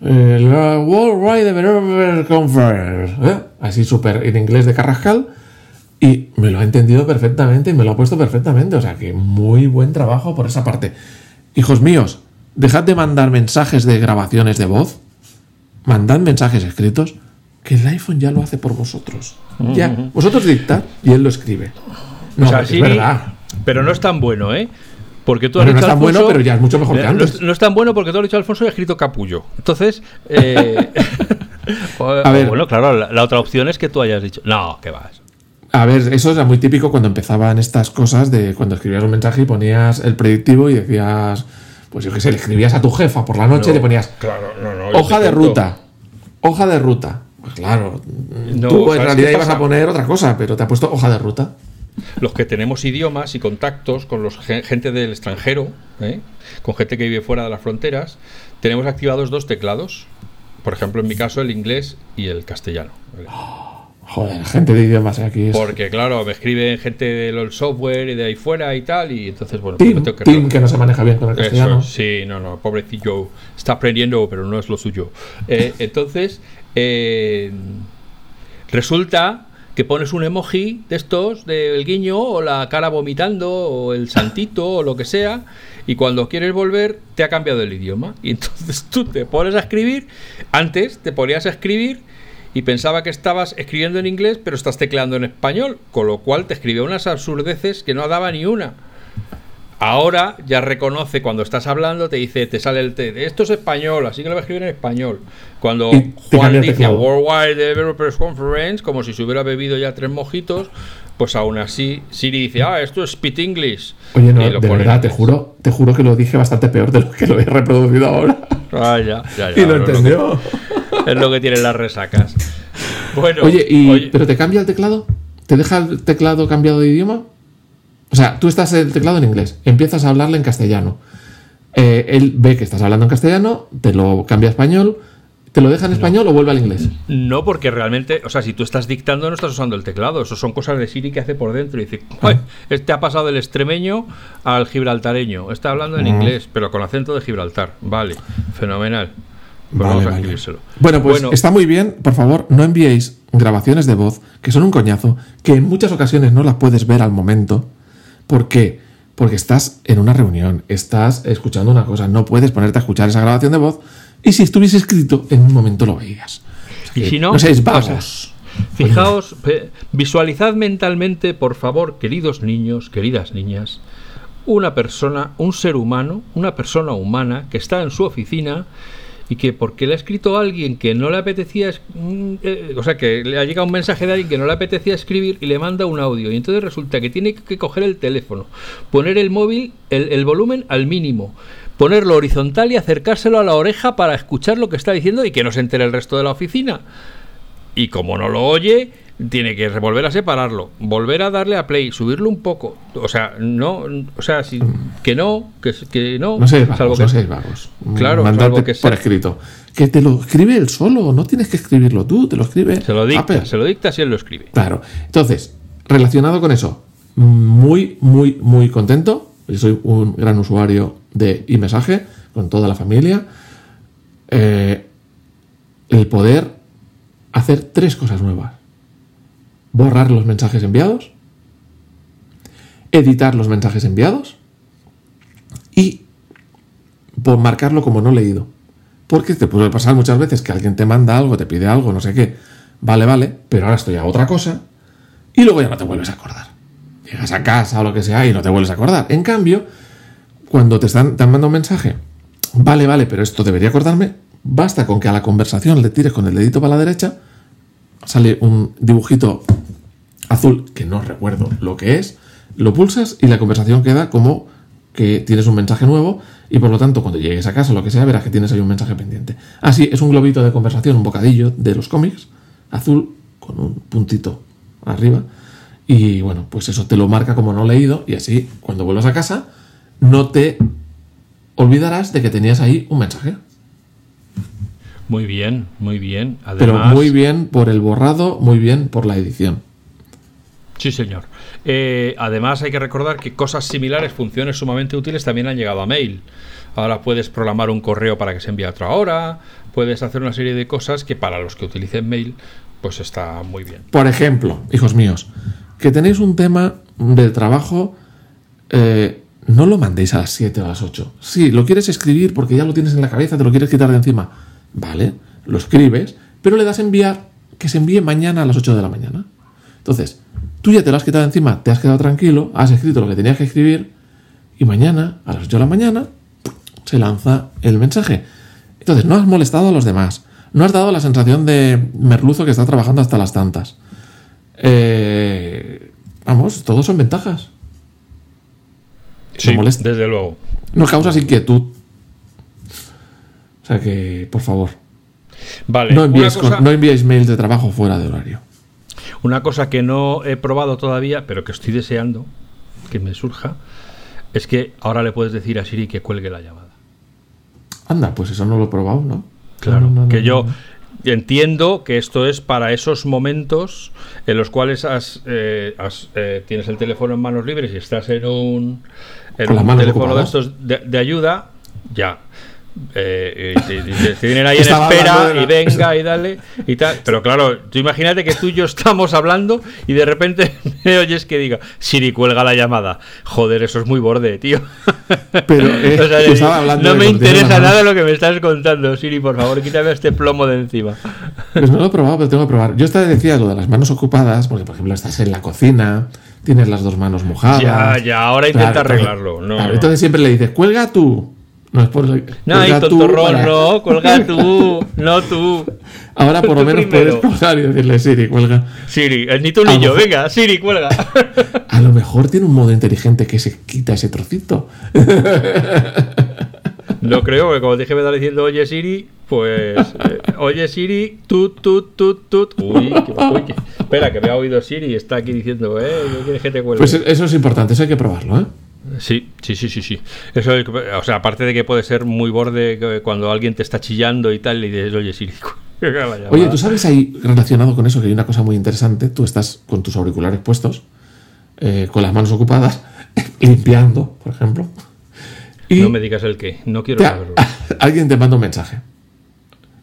la World Wide Conference, ¿eh? así súper en inglés de Carrascal, y me lo ha entendido perfectamente y me lo ha puesto perfectamente, o sea que muy buen trabajo por esa parte. Hijos míos, dejad de mandar mensajes de grabaciones de voz, mandad mensajes escritos, que el iPhone ya lo hace por vosotros. Ya, vosotros dictad y él lo escribe. No, es verdad. Pero no es tan bueno, ¿eh? Porque tú has no es tan bueno, pero ya es mucho mejor que antes. No, es tan bueno porque tú has dicho Alfonso y ha escrito Capullo. Entonces, eh, [LAUGHS] [LAUGHS] a ver, bueno, claro, la, otra opción es que tú hayas dicho, no, que vas. A ver, eso era muy típico cuando empezaban estas cosas de cuando escribías un mensaje y ponías el predictivo y decías, pues yo qué sé, le escribías a tu jefa por la noche y le ponías claro, no, hoja de ruta, hoja de ruta. Pues claro, tú en realidad ibas a poner otra cosa, pero te ha puesto hoja de ruta los que tenemos idiomas y contactos con los gente del extranjero, ¿eh? con gente que vive fuera de las fronteras, tenemos activados dos teclados. Por ejemplo, en mi caso, el inglés y el castellano. Joder, gente de idiomas aquí. Porque, claro, me escriben gente del software y de ahí fuera y tal, y entonces, bueno, pues tengo que, que no se maneja bien con el castellano. sí, no, no, pobrecillo, está aprendiendo, pero no es lo suyo. Eh, [LAUGHS] entonces, eh, resulta que pones un emoji de estos, del guiño, o la cara vomitando, o el santito, o lo que sea, y cuando quieres volver, te ha cambiado el idioma. Y entonces tú te pones a escribir, antes te ponías a escribir y pensaba que estabas escribiendo en inglés, pero estás tecleando en español, con lo cual te escribía unas absurdeces que no daba ni una. Ahora ya reconoce cuando estás hablando, te dice, te sale el T. Esto es español, así que lo voy a escribir en español. Cuando Juan dice Worldwide Developers Conference, como si se hubiera bebido ya tres mojitos, pues aún así Siri dice, ah, esto es Spit English. Oye, no, de verdad, te juro, te juro que lo dije bastante peor de lo que lo he reproducido ahora. Ah, ya, ya, ya. [LAUGHS] Y lo entendió. Es lo que tienen las resacas. Bueno, oye, y, ¿pero te cambia el teclado? ¿Te deja el teclado cambiado de idioma? O sea, tú estás en el teclado en inglés, empiezas a hablarle en castellano. Eh, él ve que estás hablando en castellano, te lo cambia a español, ¿Te lo deja en español o vuelve al inglés? No, porque realmente, o sea, si tú estás dictando no estás usando el teclado, eso son cosas de Siri que hace por dentro y dice, este ha pasado del extremeño al gibraltareño, está hablando en inglés, pero con acento de Gibraltar, vale, fenomenal. Vamos a escribírselo. Bueno, pues está muy bien, por favor, no enviéis grabaciones de voz que son un coñazo, que en muchas ocasiones no las puedes ver al momento. ¿Por qué? Porque estás en una reunión, estás escuchando una cosa, no puedes ponerte a escuchar esa grabación de voz y si estuviese escrito, en un momento lo veías. y si no, no seáis vagos. fijaos, visualizad mentalmente, por favor, queridos niños, queridas niñas, una persona, un ser humano, una persona humana que está en su oficina y que porque le ha escrito a alguien que no le apetecía, mm, eh, o sea, que le ha llegado un mensaje de alguien que no le apetecía escribir y le manda un audio. Y entonces resulta que tiene que coger el teléfono, poner el móvil, el volumen al mínimo ponerlo horizontal y acercárselo a la oreja para escuchar lo que está diciendo y que no se entere el resto de la oficina. Y como no lo oye, tiene que volver a separarlo, volver a darle a play, subirlo un poco. O sea, no, o sea, que no, que, que no. No seáis vagos, no seáis vagos. Claro, Mandarte que por escrito. Que te lo escribe él solo, no tienes que escribirlo tú, te lo escribe. Se lo dicta, se lo dicta si él lo escribe. Claro. Entonces, relacionado con eso, muy, muy, muy contento. Yo soy un gran usuario de mensaje con toda la familia, eh, el poder hacer tres cosas nuevas. Borrar los mensajes enviados, editar los mensajes enviados y marcarlo como no leído. Porque te puede pasar muchas veces que alguien te manda algo, te pide algo, no sé qué. Vale, vale, pero ahora estoy a otra cosa y luego ya no te vuelves a acordar. Llegas a casa o lo que sea y no te vuelves a acordar. En cambio, cuando te están te han mandado un mensaje, vale, vale, pero esto debería acordarme, basta con que a la conversación le tires con el dedito para la derecha, sale un dibujito azul que no recuerdo lo que es, lo pulsas y la conversación queda como que tienes un mensaje nuevo y por lo tanto cuando llegues a casa lo que sea verás que tienes ahí un mensaje pendiente. Así es un globito de conversación, un bocadillo de los cómics, azul con un puntito arriba y bueno, pues eso te lo marca como no leído y así cuando vuelvas a casa no te olvidarás de que tenías ahí un mensaje. Muy bien, muy bien. Pero muy bien por el borrado, muy bien por la edición. Sí, señor. Eh, además, hay que recordar que cosas similares, funciones sumamente útiles, también han llegado a mail. Ahora puedes programar un correo para que se envíe a otra hora, puedes hacer una serie de cosas que para los que utilicen mail, pues está muy bien. Por ejemplo, hijos míos, que tenéis un tema del trabajo eh, no lo mandéis a las 7 o a las 8. Sí, lo quieres escribir porque ya lo tienes en la cabeza, te lo quieres quitar de encima. Vale, lo escribes, pero le das a enviar que se envíe mañana a las 8 de la mañana. Entonces, tú ya te lo has quitado encima, te has quedado tranquilo, has escrito lo que tenías que escribir y mañana, a las 8 de la mañana, se lanza el mensaje. Entonces, no has molestado a los demás. No has dado la sensación de merluzo que está trabajando hasta las tantas. Eh, vamos, todos son ventajas. Sí, desde luego. No causas inquietud. O sea que, por favor. Vale. No enviéis, mails de trabajo fuera de horario. Una cosa que no he probado todavía, pero que estoy deseando que me surja, es que ahora le puedes decir a Siri que cuelgue la llamada. Anda, pues eso no lo he probado, ¿no? Claro, que yo entiendo que esto es para esos momentos en los cuales has, eh, eh, tienes el teléfono en manos libres y estás en un, en un teléfono de estos de, ayuda, ya. Eh, te, tienen ahí en espera y venga y dale y tal. Pero claro, tú imagínate que tú y yo estamos hablando y de repente [LAUGHS] me oyes que diga Siri cuelga la llamada. Joder, eso es muy borde, tío. Pero [LAUGHS] eh, no me interesa nada lo que me estás contando, Siri, por favor, quítame este plomo de encima. Pues no lo he probado, pero tengo que probar. Yo esta decía lo de las manos ocupadas, porque por ejemplo estás en la cocina, tienes las dos manos mojadas. Ya, ya, ahora intenta arreglarlo. No, Entonces siempre le dices, cuelga tú. No es por. No, hay tontorrón, no, cuelga [LAUGHS] tú, no tú. Ahora por lo menos puedes colgar y decirle Siri, cuelga. Siri, ni tú ni yo, venga, Siri, cuelga. [LAUGHS] A lo mejor tiene un modo inteligente que se quita ese trocito. [LAUGHS] No creo, porque como dije, me está diciendo oye Siri, pues eh, oye Siri, tut, tut, tut, tut. Uy, uy espera, que me ha oído Siri y está aquí diciendo, eh, ¿qué quieres que te cuelgue? Pues eso es importante, eso hay que probarlo, ¿eh? Sí, sí, sí, sí, sí. Eso, o sea, aparte de que puede ser muy borde cuando alguien te está chillando y tal, y dices, oye, Siri. [LAUGHS] Oye, tú sabes ahí, relacionado con eso, que hay una cosa muy interesante. Tú estás con tus auriculares puestos, eh, con las manos ocupadas, [LAUGHS] limpiando, por ejemplo. Y no me digas el qué, no quiero saberlo. [LAUGHS] Alguien te manda un mensaje.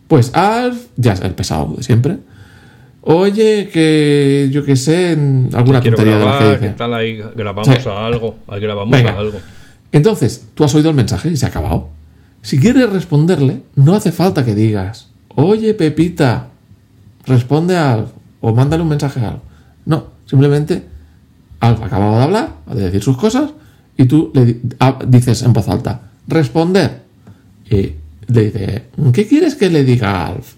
Pues Alf, ya es el pesado de siempre Oye, que yo que sé, alguna tontería de que dice. ¿Qué tal ahí grabamos a algo? Ahí grabamos a algo. Entonces, tú has oído el mensaje y se ha acabado. Si quieres responderle, no hace falta que digas, oye Pepita, responde a algo, o mándale un mensaje a algo. No, simplemente algo ha acabado de hablar, de decir sus cosas, y tú le dices en voz alta, responder. Y le dice, ¿qué quieres que le diga a Alf?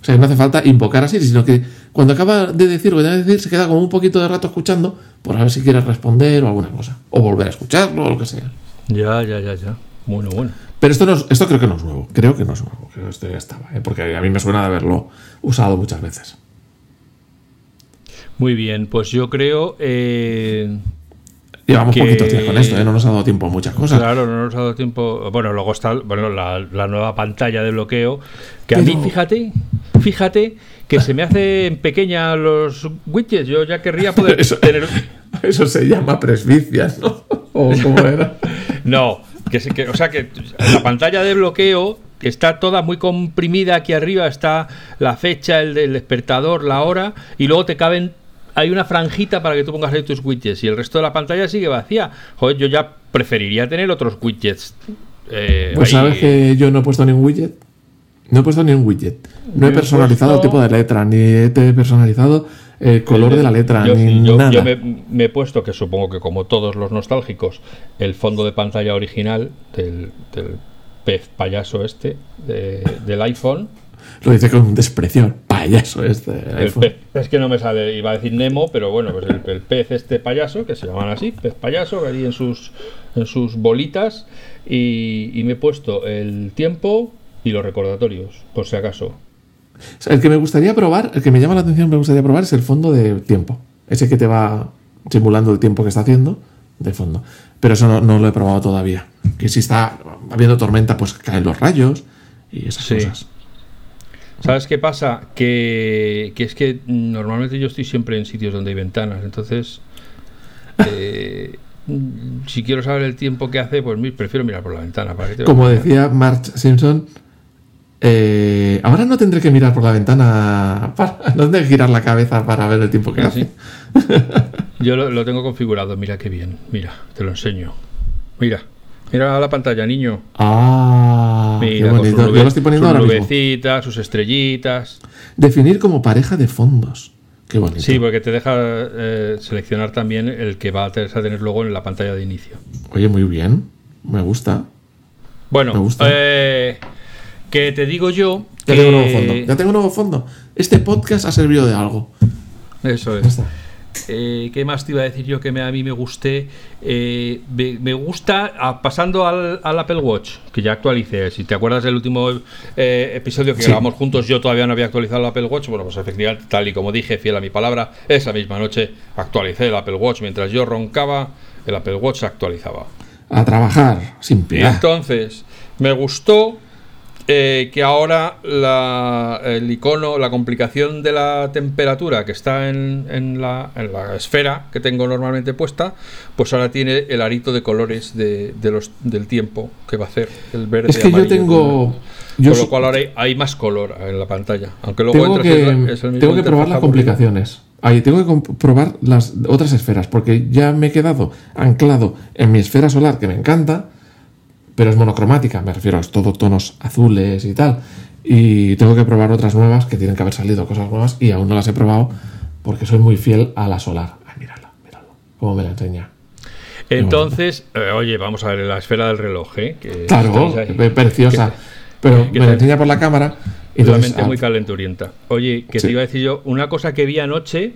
O sea, no hace falta invocar así, sino que cuando acaba de decir lo que debe decir, se queda como un poquito de rato escuchando por a ver si quiere responder o alguna cosa. O volver a escucharlo o lo que sea. Ya, ya, ya, ya. Bueno, bueno. Pero esto, no esto creo que no es nuevo. Creo que no es nuevo. Creo que esto ya estaba. ¿eh? Porque a mí me suena de haberlo usado muchas veces. Muy bien, pues yo creo. Eh, Llevamos poquito tiempo con esto, ¿eh? no nos ha dado tiempo a muchas cosas. Claro, no nos ha dado tiempo. Bueno, luego está bueno, la, nueva pantalla de bloqueo. Que a mí, fíjate, fíjate que se me hacen pequeña los widgets. Yo ya querría poder [LAUGHS] eso, tener. Eso se llama presbicia, ¿no? ¿O cómo era? [LAUGHS] no, que, que, o sea que la pantalla de bloqueo está toda muy comprimida aquí arriba está la fecha, el del despertador, la hora y luego te caben hay una franjita para que tú pongas ahí tus widgets y el resto de la pantalla sigue vacía. Joder, yo ya preferiría tener otros widgets. Eh, pues sabes que yo no he puesto ni un widget. No he puesto ni un widget. No he personalizado el tipo de letra, ni he personalizado el color de la letra, ni nada. Yo me, he puesto, que supongo que como todos los nostálgicos, el fondo de pantalla original del, pez payaso este del iPhone lo dice con un desprecio, payaso este. es que no me sale, iba a decir Nemo, pero bueno, pues el, pez este payaso, que se llaman así, pez payaso, ahí en sus, en sus bolitas, y, me he puesto el tiempo y los recordatorios, por si acaso. el que me gustaría probar, el que me llama la atención, me gustaría probar es el fondo de tiempo. Ese que te va simulando el tiempo que está haciendo de fondo. Pero eso no, lo he probado todavía. Que si está habiendo tormenta, pues caen los rayos y esas cosas. ¿Sabes qué pasa? Que, es que normalmente yo estoy siempre en sitios donde hay ventanas, entonces [LAUGHS] eh, si quiero saber el tiempo que hace, pues prefiero mirar por la ventana. Como decía March Simpson, eh, ahora no tendré que mirar por la ventana, para, [LAUGHS] no tendré que girar la cabeza para ver el tiempo que ah, hace. [LAUGHS] Yo lo, lo tengo configurado, mira qué bien, mira, te lo enseño. Mira. Mira la pantalla, niño. Ah, qué bonito. Yo lo estoy poniendo sus nubecitas, sus estrellitas. Definir como pareja de fondos. Qué bonito. Sí, porque te deja eh, seleccionar también el que va a tener luego en la pantalla de inicio. Oye, muy bien. Me gusta. Bueno, Me gusta. Eh, que te digo yo. Ya tengo un nuevo fondo. Ya tengo un nuevo fondo. Este podcast ha servido de algo. Eso es. Eh, ¿Qué más te iba a decir yo que a mí me guste? Eh, me, gusta, ah, pasando al, Apple Watch, que ya actualicé. Si te acuerdas del último eh, episodio que grabamos juntos, yo todavía no había actualizado el Apple Watch. Bueno, pues efectivamente, tal y como dije, fiel a mi palabra, esa misma noche actualicé el Apple Watch. Mientras yo roncaba, el Apple Watch se actualizaba. A trabajar, sin piedad. Entonces, me gustó eh, que ahora el icono, la complicación de la temperatura que está en, la, esfera que tengo normalmente puesta, pues ahora tiene el arito de colores de, los, del tiempo que va a hacer el verde. Es que yo tengo. Con lo cual ahora hay, más color en la pantalla. Aunque luego tengo que, tengo que probar las complicaciones. Ahí tengo que probar las otras esferas, porque ya me he quedado anclado en mi esfera solar, que me encanta pero es monocromática, me refiero a todo tonos azules y tal. Y tengo que probar otras nuevas que tienen que haber salido cosas nuevas y aún no las he probado porque soy muy fiel a la solar. Ay, mírala, míralo, cómo me la enseña. Entonces, eh, oye, vamos a ver la esfera del reloj, ¿eh? Que claro, preciosa. pero me la enseña por la cámara. Y realmente muy calenturienta. Oye, que te iba a decir yo, una cosa que vi anoche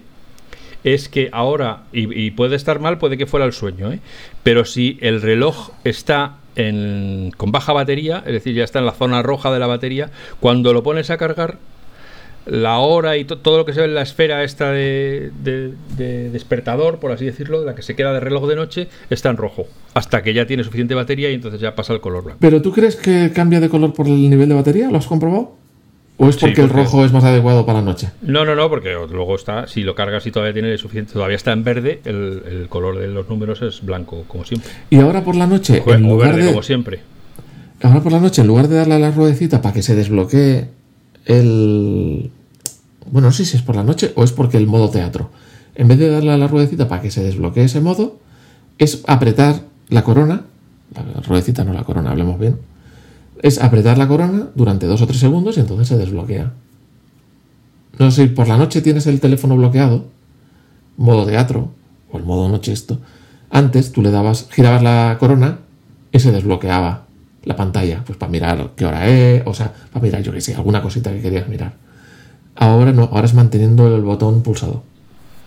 es que ahora, y, y, puede estar mal, puede que fuera el sueño, ¿eh? pero si el reloj está con baja batería, es decir, ya está en la zona roja de la batería, cuando lo pones a cargar, la hora y todo lo que se ve en la esfera esta de, despertador, por así decirlo, de la que se queda de reloj de noche, está en rojo, hasta que ya tiene suficiente batería y entonces ya pasa el color blanco. ¿Pero tú crees que cambia de color por el nivel de batería? ¿Lo has comprobado? ¿O es porque, el rojo es más adecuado para la noche? No, no, no, porque luego está, si lo cargas y todavía tiene suficiente, todavía está en verde, el, color de los números es blanco, como siempre. Y ahora por la noche, en lugar de, como siempre. Ahora por la noche, en lugar de darle a la ruedecita para que se desbloquee el. Bueno, no sé si es por la noche o es porque el modo teatro. En vez de darle a la ruedecita para que se desbloquee ese modo, es apretar la corona. La ruedecita, no la corona, hablemos bien es apretar la corona durante dos o tres segundos y entonces se desbloquea. No sé si por la noche tienes el teléfono bloqueado, modo teatro, o el modo noche esto. Antes tú le dabas, girabas la corona y se desbloqueaba la pantalla, pues para mirar qué hora es, o sea, para mirar, yo que sé, alguna cosita que querías mirar. Ahora no, ahora es manteniendo el botón pulsado.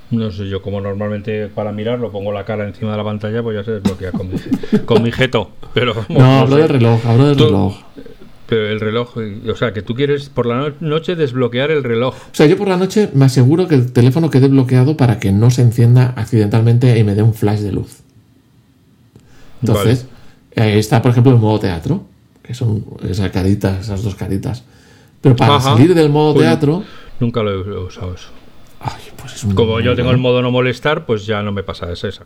No sé, yo como normalmente para mirarlo pongo la cara encima de la pantalla, pues ya se desbloquea con mi, [LAUGHS] con mi jeto. Pero, no, hablo del reloj, hablo del reloj. Pero el reloj, o sea, que tú quieres por la noche desbloquear el reloj. O sea, yo por la noche me aseguro que el teléfono quede bloqueado para que no se encienda accidentalmente y me dé un flash de luz. Entonces, ahí está, por ejemplo, el modo teatro, que son esas caritas, esas dos caritas. Pero para salir del modo pues teatro. Nunca lo he usado eso. Pues Como yo tengo el modo no molestar, pues ya no me pasa es esa.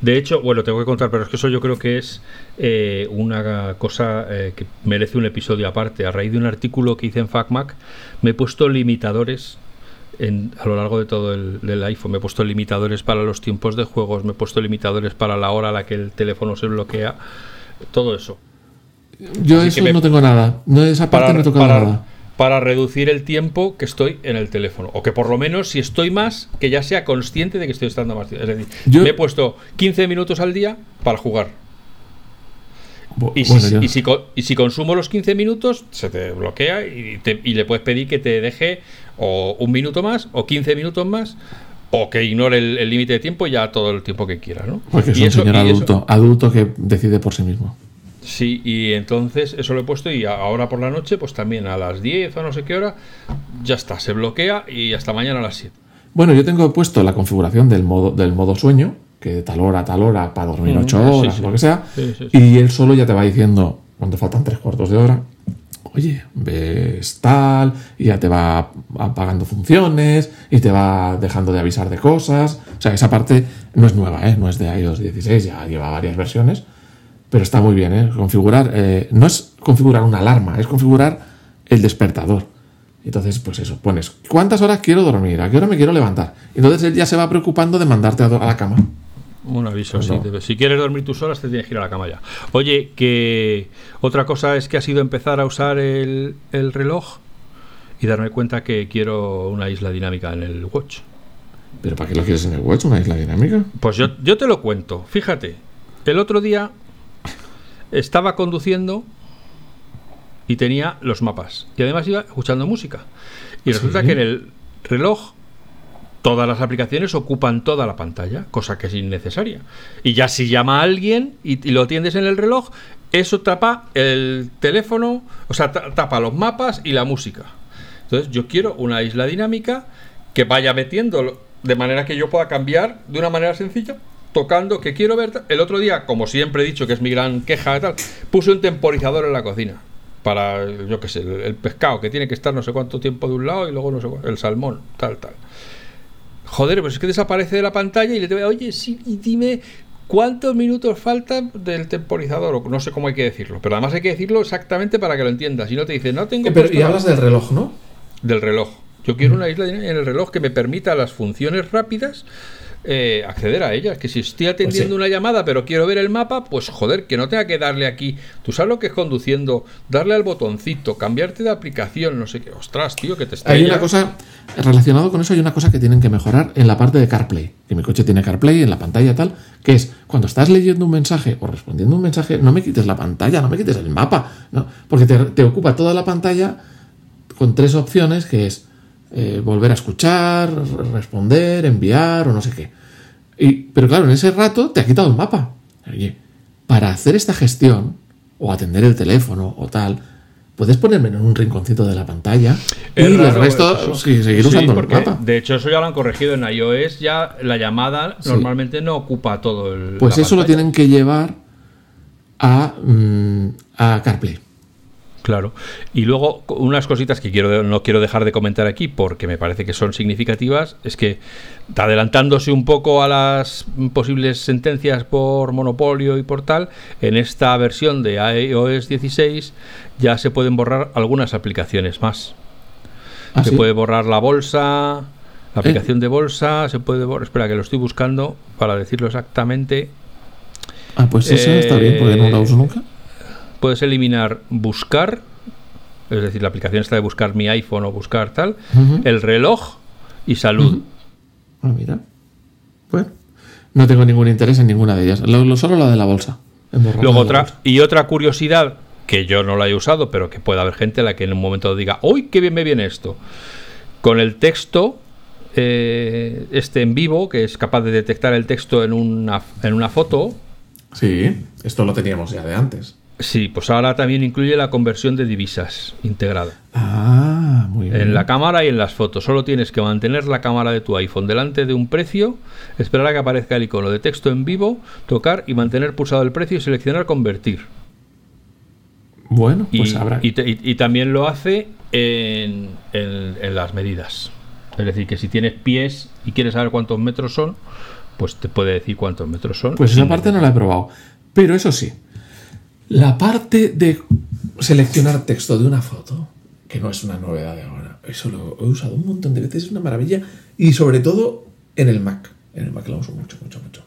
De hecho, bueno, tengo que contar, pero es que eso yo creo que es eh, una cosa eh, que merece un episodio aparte. A raíz de un artículo que hice en FacMac, me he puesto limitadores en, a lo largo de todo el iPhone. Me he puesto limitadores para los tiempos de juegos, me he puesto limitadores para la hora a la que el teléfono se bloquea, todo eso. Yo eso no tengo nada. No, esa parte no he tocado nada para reducir el tiempo que estoy en el teléfono. O que por lo menos, si estoy más, que ya sea consciente de que estoy estando más tiempo. Es decir, Yo... me he puesto 15 minutos al día para jugar. Y, si, consumo los 15 minutos, se te bloquea y, le puedes pedir que te deje o un minuto más o 15 minutos más o que ignore el límite de tiempo ya todo el tiempo que quiera. ¿no? Porque es un señor adulto, adulto que decide por sí mismo. Sí, y entonces eso lo he puesto y ahora por la noche, pues también a las 10 o no sé qué hora, ya está, se bloquea y hasta mañana a las 7. Bueno, yo tengo puesto la configuración del modo, del modo sueño, que de tal hora a tal hora para dormir 8 mm, horas o lo que sea, y él solo ya te va diciendo cuando faltan tres cuartos de hora, oye, ves tal, y ya te va apagando funciones y te va dejando de avisar de cosas. O sea, esa parte no es nueva, ¿eh? no es de iOS 16, ya lleva varias versiones pero está muy bien, ¿eh? Configurar, eh, no es configurar una alarma, es configurar el despertador. Entonces, pues eso, pones, ¿cuántas horas quiero dormir? ¿A qué hora me quiero levantar? Entonces él ya se va preocupando de mandarte a, la cama. Un aviso, sí. Si quieres dormir tus horas, te tienes que ir a la cama ya. Oye, que otra cosa es que ha sido empezar a usar el, el reloj y darme cuenta que quiero una isla dinámica en el Watch. ¿Pero para qué lo quieres en el Watch, una isla dinámica? Pues yo, yo te lo cuento. Fíjate, el otro día estaba conduciendo y tenía los mapas. Y además iba escuchando música. Y resulta que en el reloj todas las aplicaciones ocupan toda la pantalla, cosa que es innecesaria. Y ya si llama a alguien y, lo atiendes en el reloj, eso tapa el teléfono, o sea, tapa los mapas y la música. Entonces yo quiero una isla dinámica que vaya metiendo de manera que yo pueda cambiar de una manera sencilla tocando, que quiero ver. El otro día, como siempre he dicho, que es mi gran queja y tal, puse un temporizador en la cocina. Para, yo qué sé, el, pescado, que tiene que estar no sé cuánto tiempo de un lado y luego no sé cuánto, el salmón, tal, tal. Joder, pues es que desaparece de la pantalla y le digo, oye, sí, y dime cuántos minutos faltan del temporizador, o no sé cómo hay que decirlo, pero además hay que decirlo exactamente para que lo entiendas. Si no te dice, no tengo. Eh, pero, y hablas del reloj, ¿no? Del reloj. Yo quiero una isla en el reloj que me permita las funciones rápidas eh, acceder a ellas. Que si estoy atendiendo pues una llamada pero quiero ver el mapa, pues joder, que no tenga que darle aquí. Tú sabes lo que es conduciendo, darle al botoncito, cambiarte de aplicación, no sé qué. Ostras, tío, que te está. Hay una cosa, relacionado con eso, hay una cosa que tienen que mejorar en la parte de CarPlay. Que mi coche tiene CarPlay en la pantalla tal, que es cuando estás leyendo un mensaje o respondiendo un mensaje, no me quites la pantalla, no me quites el mapa, ¿no? porque te, te ocupa toda la pantalla con tres opciones que es eh, volver a escuchar, responder, enviar o no sé qué. Y, pero claro, en ese rato te ha quitado el mapa. Oye, para hacer esta gestión, o atender el teléfono, o tal, puedes ponerme en un rinconcito de la pantalla y el resto seguir usando el mapa. De hecho, eso ya lo han corregido en iOS, ya la llamada normalmente no ocupa todo el. Pues eso lo tienen que llevar a, mm, a CarPlay. Claro. Y luego, unas cositas que quiero, no quiero dejar de comentar aquí porque me parece que son significativas, es que adelantándose un poco a las posibles sentencias por monopolio y por tal, en esta versión de iOS 16 ya se pueden borrar algunas aplicaciones más. ¿Ah, se puede borrar la bolsa, la aplicación eh. de bolsa, se puede borrar, espera que lo estoy buscando para decirlo exactamente. Ah, pues esa está bien, porque no la uso nunca puedes eliminar buscar, es decir, la aplicación está de buscar mi iPhone o buscar tal, el reloj y salud. Ah, mira. Bueno, no tengo ningún interés en ninguna de ellas. Lo, solo la de la bolsa. Luego otra, y otra curiosidad que yo no la he usado, pero que puede haber gente a la que en un momento diga, ¡uy, qué bien me viene esto! Con el texto, eh, este en vivo, que es capaz de detectar el texto en una, en una foto. Sí, esto lo teníamos ya de antes. Sí, pues ahora también incluye la conversión de divisas integrada. Ah, muy bien. En la cámara y en las fotos. Solo tienes que mantener la cámara de tu iPhone delante de un precio, esperar a que aparezca el icono de texto en vivo, tocar y mantener pulsado el precio y seleccionar convertir. Bueno, pues habrá. Y, también lo hace en, en las medidas. Es decir, que si tienes pies y quieres saber cuántos metros son, pues te puede decir cuántos metros son. Pues esa parte no la he probado. Pero eso sí, la parte de seleccionar texto de una foto, que no es una novedad de ahora, eso lo he usado un montón de veces, es una maravilla, y sobre todo en el Mac. En el Mac lo uso mucho, mucho, mucho.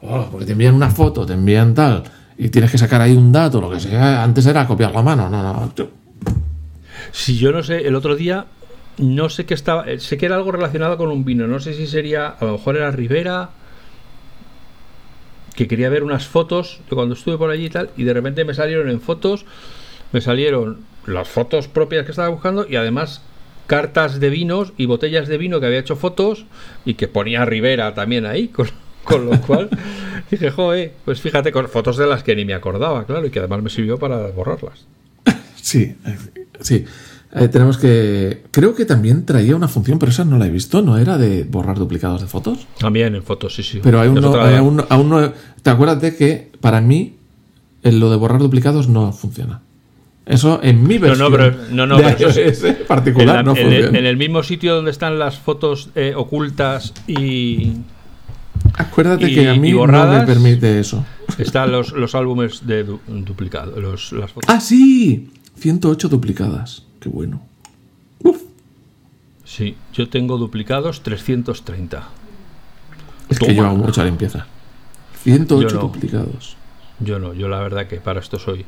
Oh, porque te envían una foto, te envían tal, y tienes que sacar ahí un dato, lo que sea. Antes era copiar la mano, no, no. Si yo no sé, el otro día no sé qué estaba, sé que era algo relacionado con un vino, no sé si sería, a lo mejor era Rivera que quería ver unas fotos de cuando estuve por allí y tal, y de repente me salieron en fotos, me salieron las fotos propias que estaba buscando y además cartas de vinos y botellas de vino que había hecho fotos y que ponía Rivera también ahí, [LAUGHS] con, con lo cual [LAUGHS] dije, joder, pues fíjate, con fotos de las que ni me acordaba, claro, y que además me sirvió para borrarlas. Sí, sí. Eh, tenemos que. Creo que también traía una función, pero esa no la he visto, ¿no? Era de borrar duplicados de fotos. También en fotos, sí, sí. Pero hay uno, aún, no. Te acuerdas de que para mí lo de borrar duplicados no funciona. Eso en mi versión. No, no, no, no particular en no funciona. En el, mismo sitio donde están las fotos eh, ocultas y. Acuérdate que a mí no me permite eso. Están los, los álbumes de las fotos. Ah, sí. 108 duplicadas. Qué bueno. Uf. Sí, yo tengo duplicados 330. Es que yo hago mucha limpieza. 108 duplicados. Yo no, yo la verdad que para esto soy.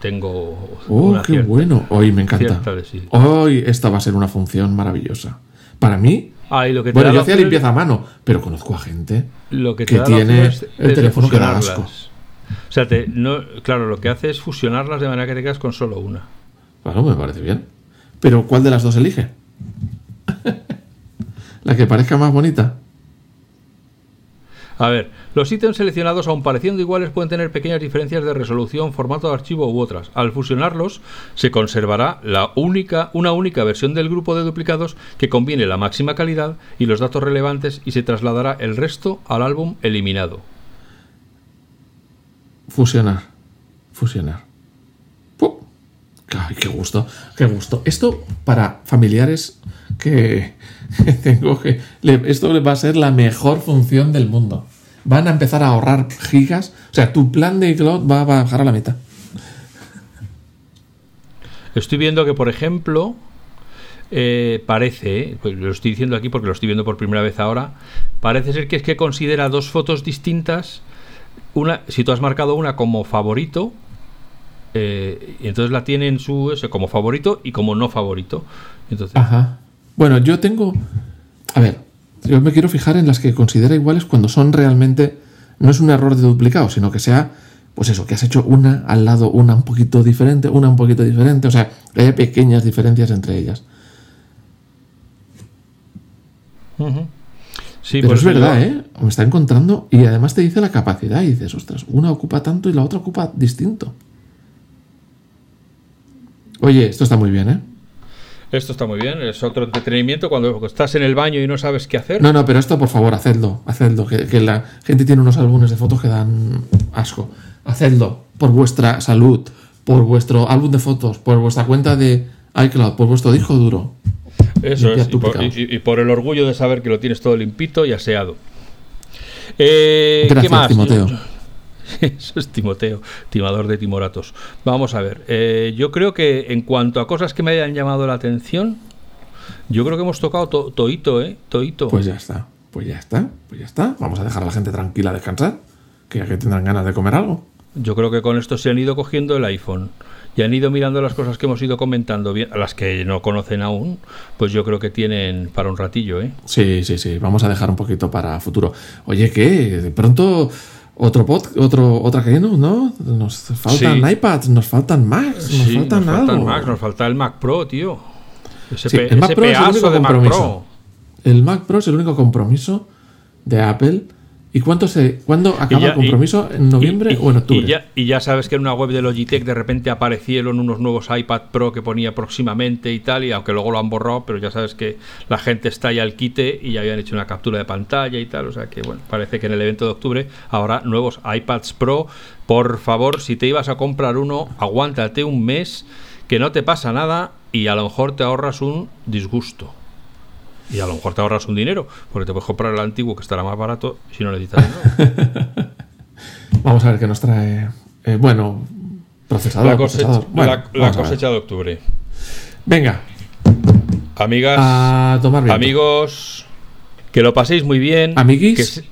Tengo. Oh, qué bueno. Hoy me encanta. Hoy esta va a ser una función maravillosa. Para mí. lo que bueno, yo hacía limpieza a mano, pero conozco a gente que tiene el teléfono que da asco. O sea, no, claro, lo que hace es fusionarlas de manera que te quedas con solo una. Bueno, me parece bien. Pero ¿cuál de las dos elige? [LAUGHS] ¿La que parezca más bonita? A ver, los ítems seleccionados, aun pareciendo iguales, pueden tener pequeñas diferencias de resolución, formato de archivo u otras. Al fusionarlos, se conservará la única, una única versión del grupo de duplicados que combine la máxima calidad y los datos relevantes y se trasladará el resto al álbum eliminado. Fusionar. Fusionar. Ay, qué gusto, qué gusto. Esto para familiares que [LAUGHS] tengo que... esto va a ser la mejor función del mundo. Van a empezar a ahorrar gigas. O sea, tu plan de iCloud va a bajar a la mitad. Estoy viendo que, por ejemplo, eh, parece, eh, pues lo estoy diciendo aquí porque lo estoy viendo por primera vez ahora, parece ser que es que considera dos fotos distintas. Una, si tú has marcado una como favorito, eh, y entonces la tiene en su como favorito y como no favorito. Entonces, Ajá. Bueno, yo tengo. A ver, yo me quiero fijar en las que considera iguales cuando son realmente. No es un error de duplicado, sino que sea. Pues eso, que has hecho una al lado, una un poquito diferente, una un poquito diferente. O sea, hay pequeñas diferencias entre ellas. Sí, Pero es verdad, ¿eh? Me está encontrando y además te dice la capacidad y dices, ostras, una ocupa tanto y la otra ocupa distinto. Oye, esto está muy bien, ¿eh? Esto está muy bien, es otro entretenimiento cuando estás en el baño y no sabes qué hacer. No, no, pero esto por favor, hacedlo, hacedlo, que, que la gente tiene unos álbumes de fotos que dan asco. Hacedlo por vuestra salud, por vuestro álbum de fotos, por vuestra cuenta de iCloud, por vuestro disco duro. Eso es, y por, y, y por, el orgullo de saber que lo tienes todo limpito y aseado. Eh, Gracias, ¿Qué más? Timoteo. [LAUGHS] Eso es Timoteo, timador de timoratos. Vamos a ver, eh, yo creo que en cuanto a cosas que me hayan llamado la atención, yo creo que hemos tocado to toito, ¿eh? Toito. Pues ya está, pues ya está, pues ya está. Vamos a dejar a la gente tranquila a descansar, que ya que tendrán ganas de comer algo. Yo creo que con esto se han ido cogiendo el iPhone y han ido mirando las cosas que hemos ido comentando, a las que no conocen aún, pues yo creo que tienen para un ratillo, ¿eh? Sí, sí, sí, vamos a dejar un poquito para futuro. Oye, ¿qué? De pronto otro pod, otro, otra que no, ¿no? Nos faltan sí. iPads, nos faltan Macs, nos sí, faltan nos algo. Faltan Macs, nos falta el Mac Pro, tío. Ese, sí, el Mac ese Pro es el único de Mac compromiso. Pro. El Mac Pro es el único compromiso de Apple. ¿Y cuánto se, cuándo acaba ya, el compromiso? ¿En noviembre y, y, o en octubre? Y ya, y ya, sabes que en una web de Logitech de repente aparecieron unos nuevos iPad Pro que ponía próximamente y tal, y aunque luego lo han borrado, pero ya sabes que la gente está ya al quite y ya habían hecho una captura de pantalla y tal, o sea que bueno, parece que en el evento de octubre habrá nuevos iPads Pro. Por favor, si te ibas a comprar uno, aguántate un mes, que no te pasa nada y a lo mejor te ahorras un disgusto. Y a lo mejor te ahorras un dinero, porque te puedes comprar el antiguo que estará más barato si no necesitas [LAUGHS] dinero. Vamos a ver qué nos trae. Eh, bueno, procesador. La cosecha, procesador. Bueno, la, la cosecha de octubre. Venga. Amigas. A tomar viento. Amigos. Que lo paséis muy bien. Amiguis. Que se,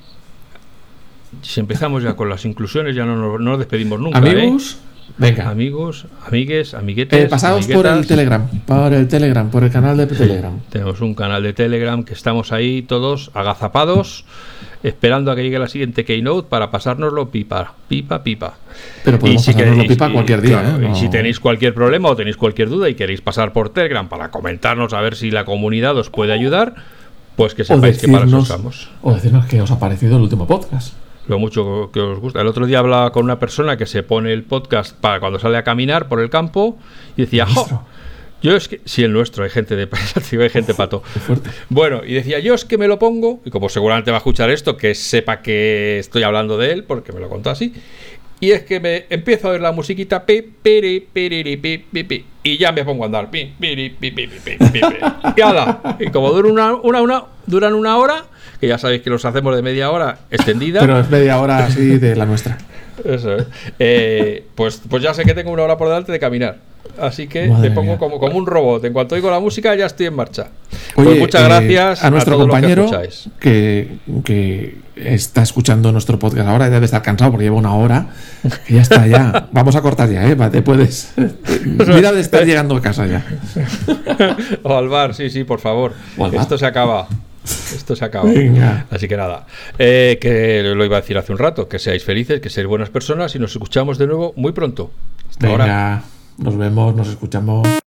si empezamos ya con las inclusiones, ya no nos, no nos despedimos nunca. Amigos. ¿eh? Venga. Amigos, amigues, amiguetes. Eh, pasados por el Telegram, por el Telegram, por el canal de Telegram. Tenemos un canal de Telegram que estamos ahí todos agazapados, esperando a que llegue la siguiente Keynote para pasárnoslo pipa, pipa, pipa. Pero podemos y si pasárnoslo queréis, pipa cualquier día. Claro, ¿eh? no. Y si tenéis cualquier problema o tenéis cualquier duda y queréis pasar por Telegram para comentarnos a ver si la comunidad os puede ayudar, pues que sepáis decirnos, que para eso estamos. O decirnos qué os ha parecido el último podcast lo mucho que os gusta. El otro día hablaba con una persona que se pone el podcast para cuando sale a caminar por el campo y decía, ¡jo! Yo es que. Sí, el nuestro, hay gente de hay gente Uf, pato. Bueno, y decía, yo es que me lo pongo, y como seguramente va a escuchar esto, que sepa que estoy hablando de él, porque me lo contó así. Y es que me empiezo a oír la musiquita pi, piri, piri, pi, pi, pi, y ya me pongo a andar. Pi, piri, pi, pi, pi, pi, pi, y, ala, y como dura una, una, una, duran una hora, que ya sabéis que los hacemos de media hora extendida. Pero es media hora así de la nuestra. Eso es. Eh, pues, pues ya sé que tengo una hora por delante de caminar. Así que Madre te pongo mía. como, como un robot. En cuanto oigo la música, ya estoy en marcha. Oye, pues muchas eh, gracias a nuestro a compañero que que, que está escuchando nuestro podcast ahora y debe estar cansado porque lleva una hora. Que ya está, ya. [LAUGHS] Vamos a cortar ya, ¿eh? Te puedes. Mira de estar llegando a casa ya. [LAUGHS] o al bar, sí, sí, por favor. Esto se acaba. Esto se acaba. Venga. Así que nada, eh, que lo iba a decir hace un rato, que seáis felices, que seáis buenas personas y nos escuchamos de nuevo muy pronto. Hasta ahora. Nos vemos, nos escuchamos.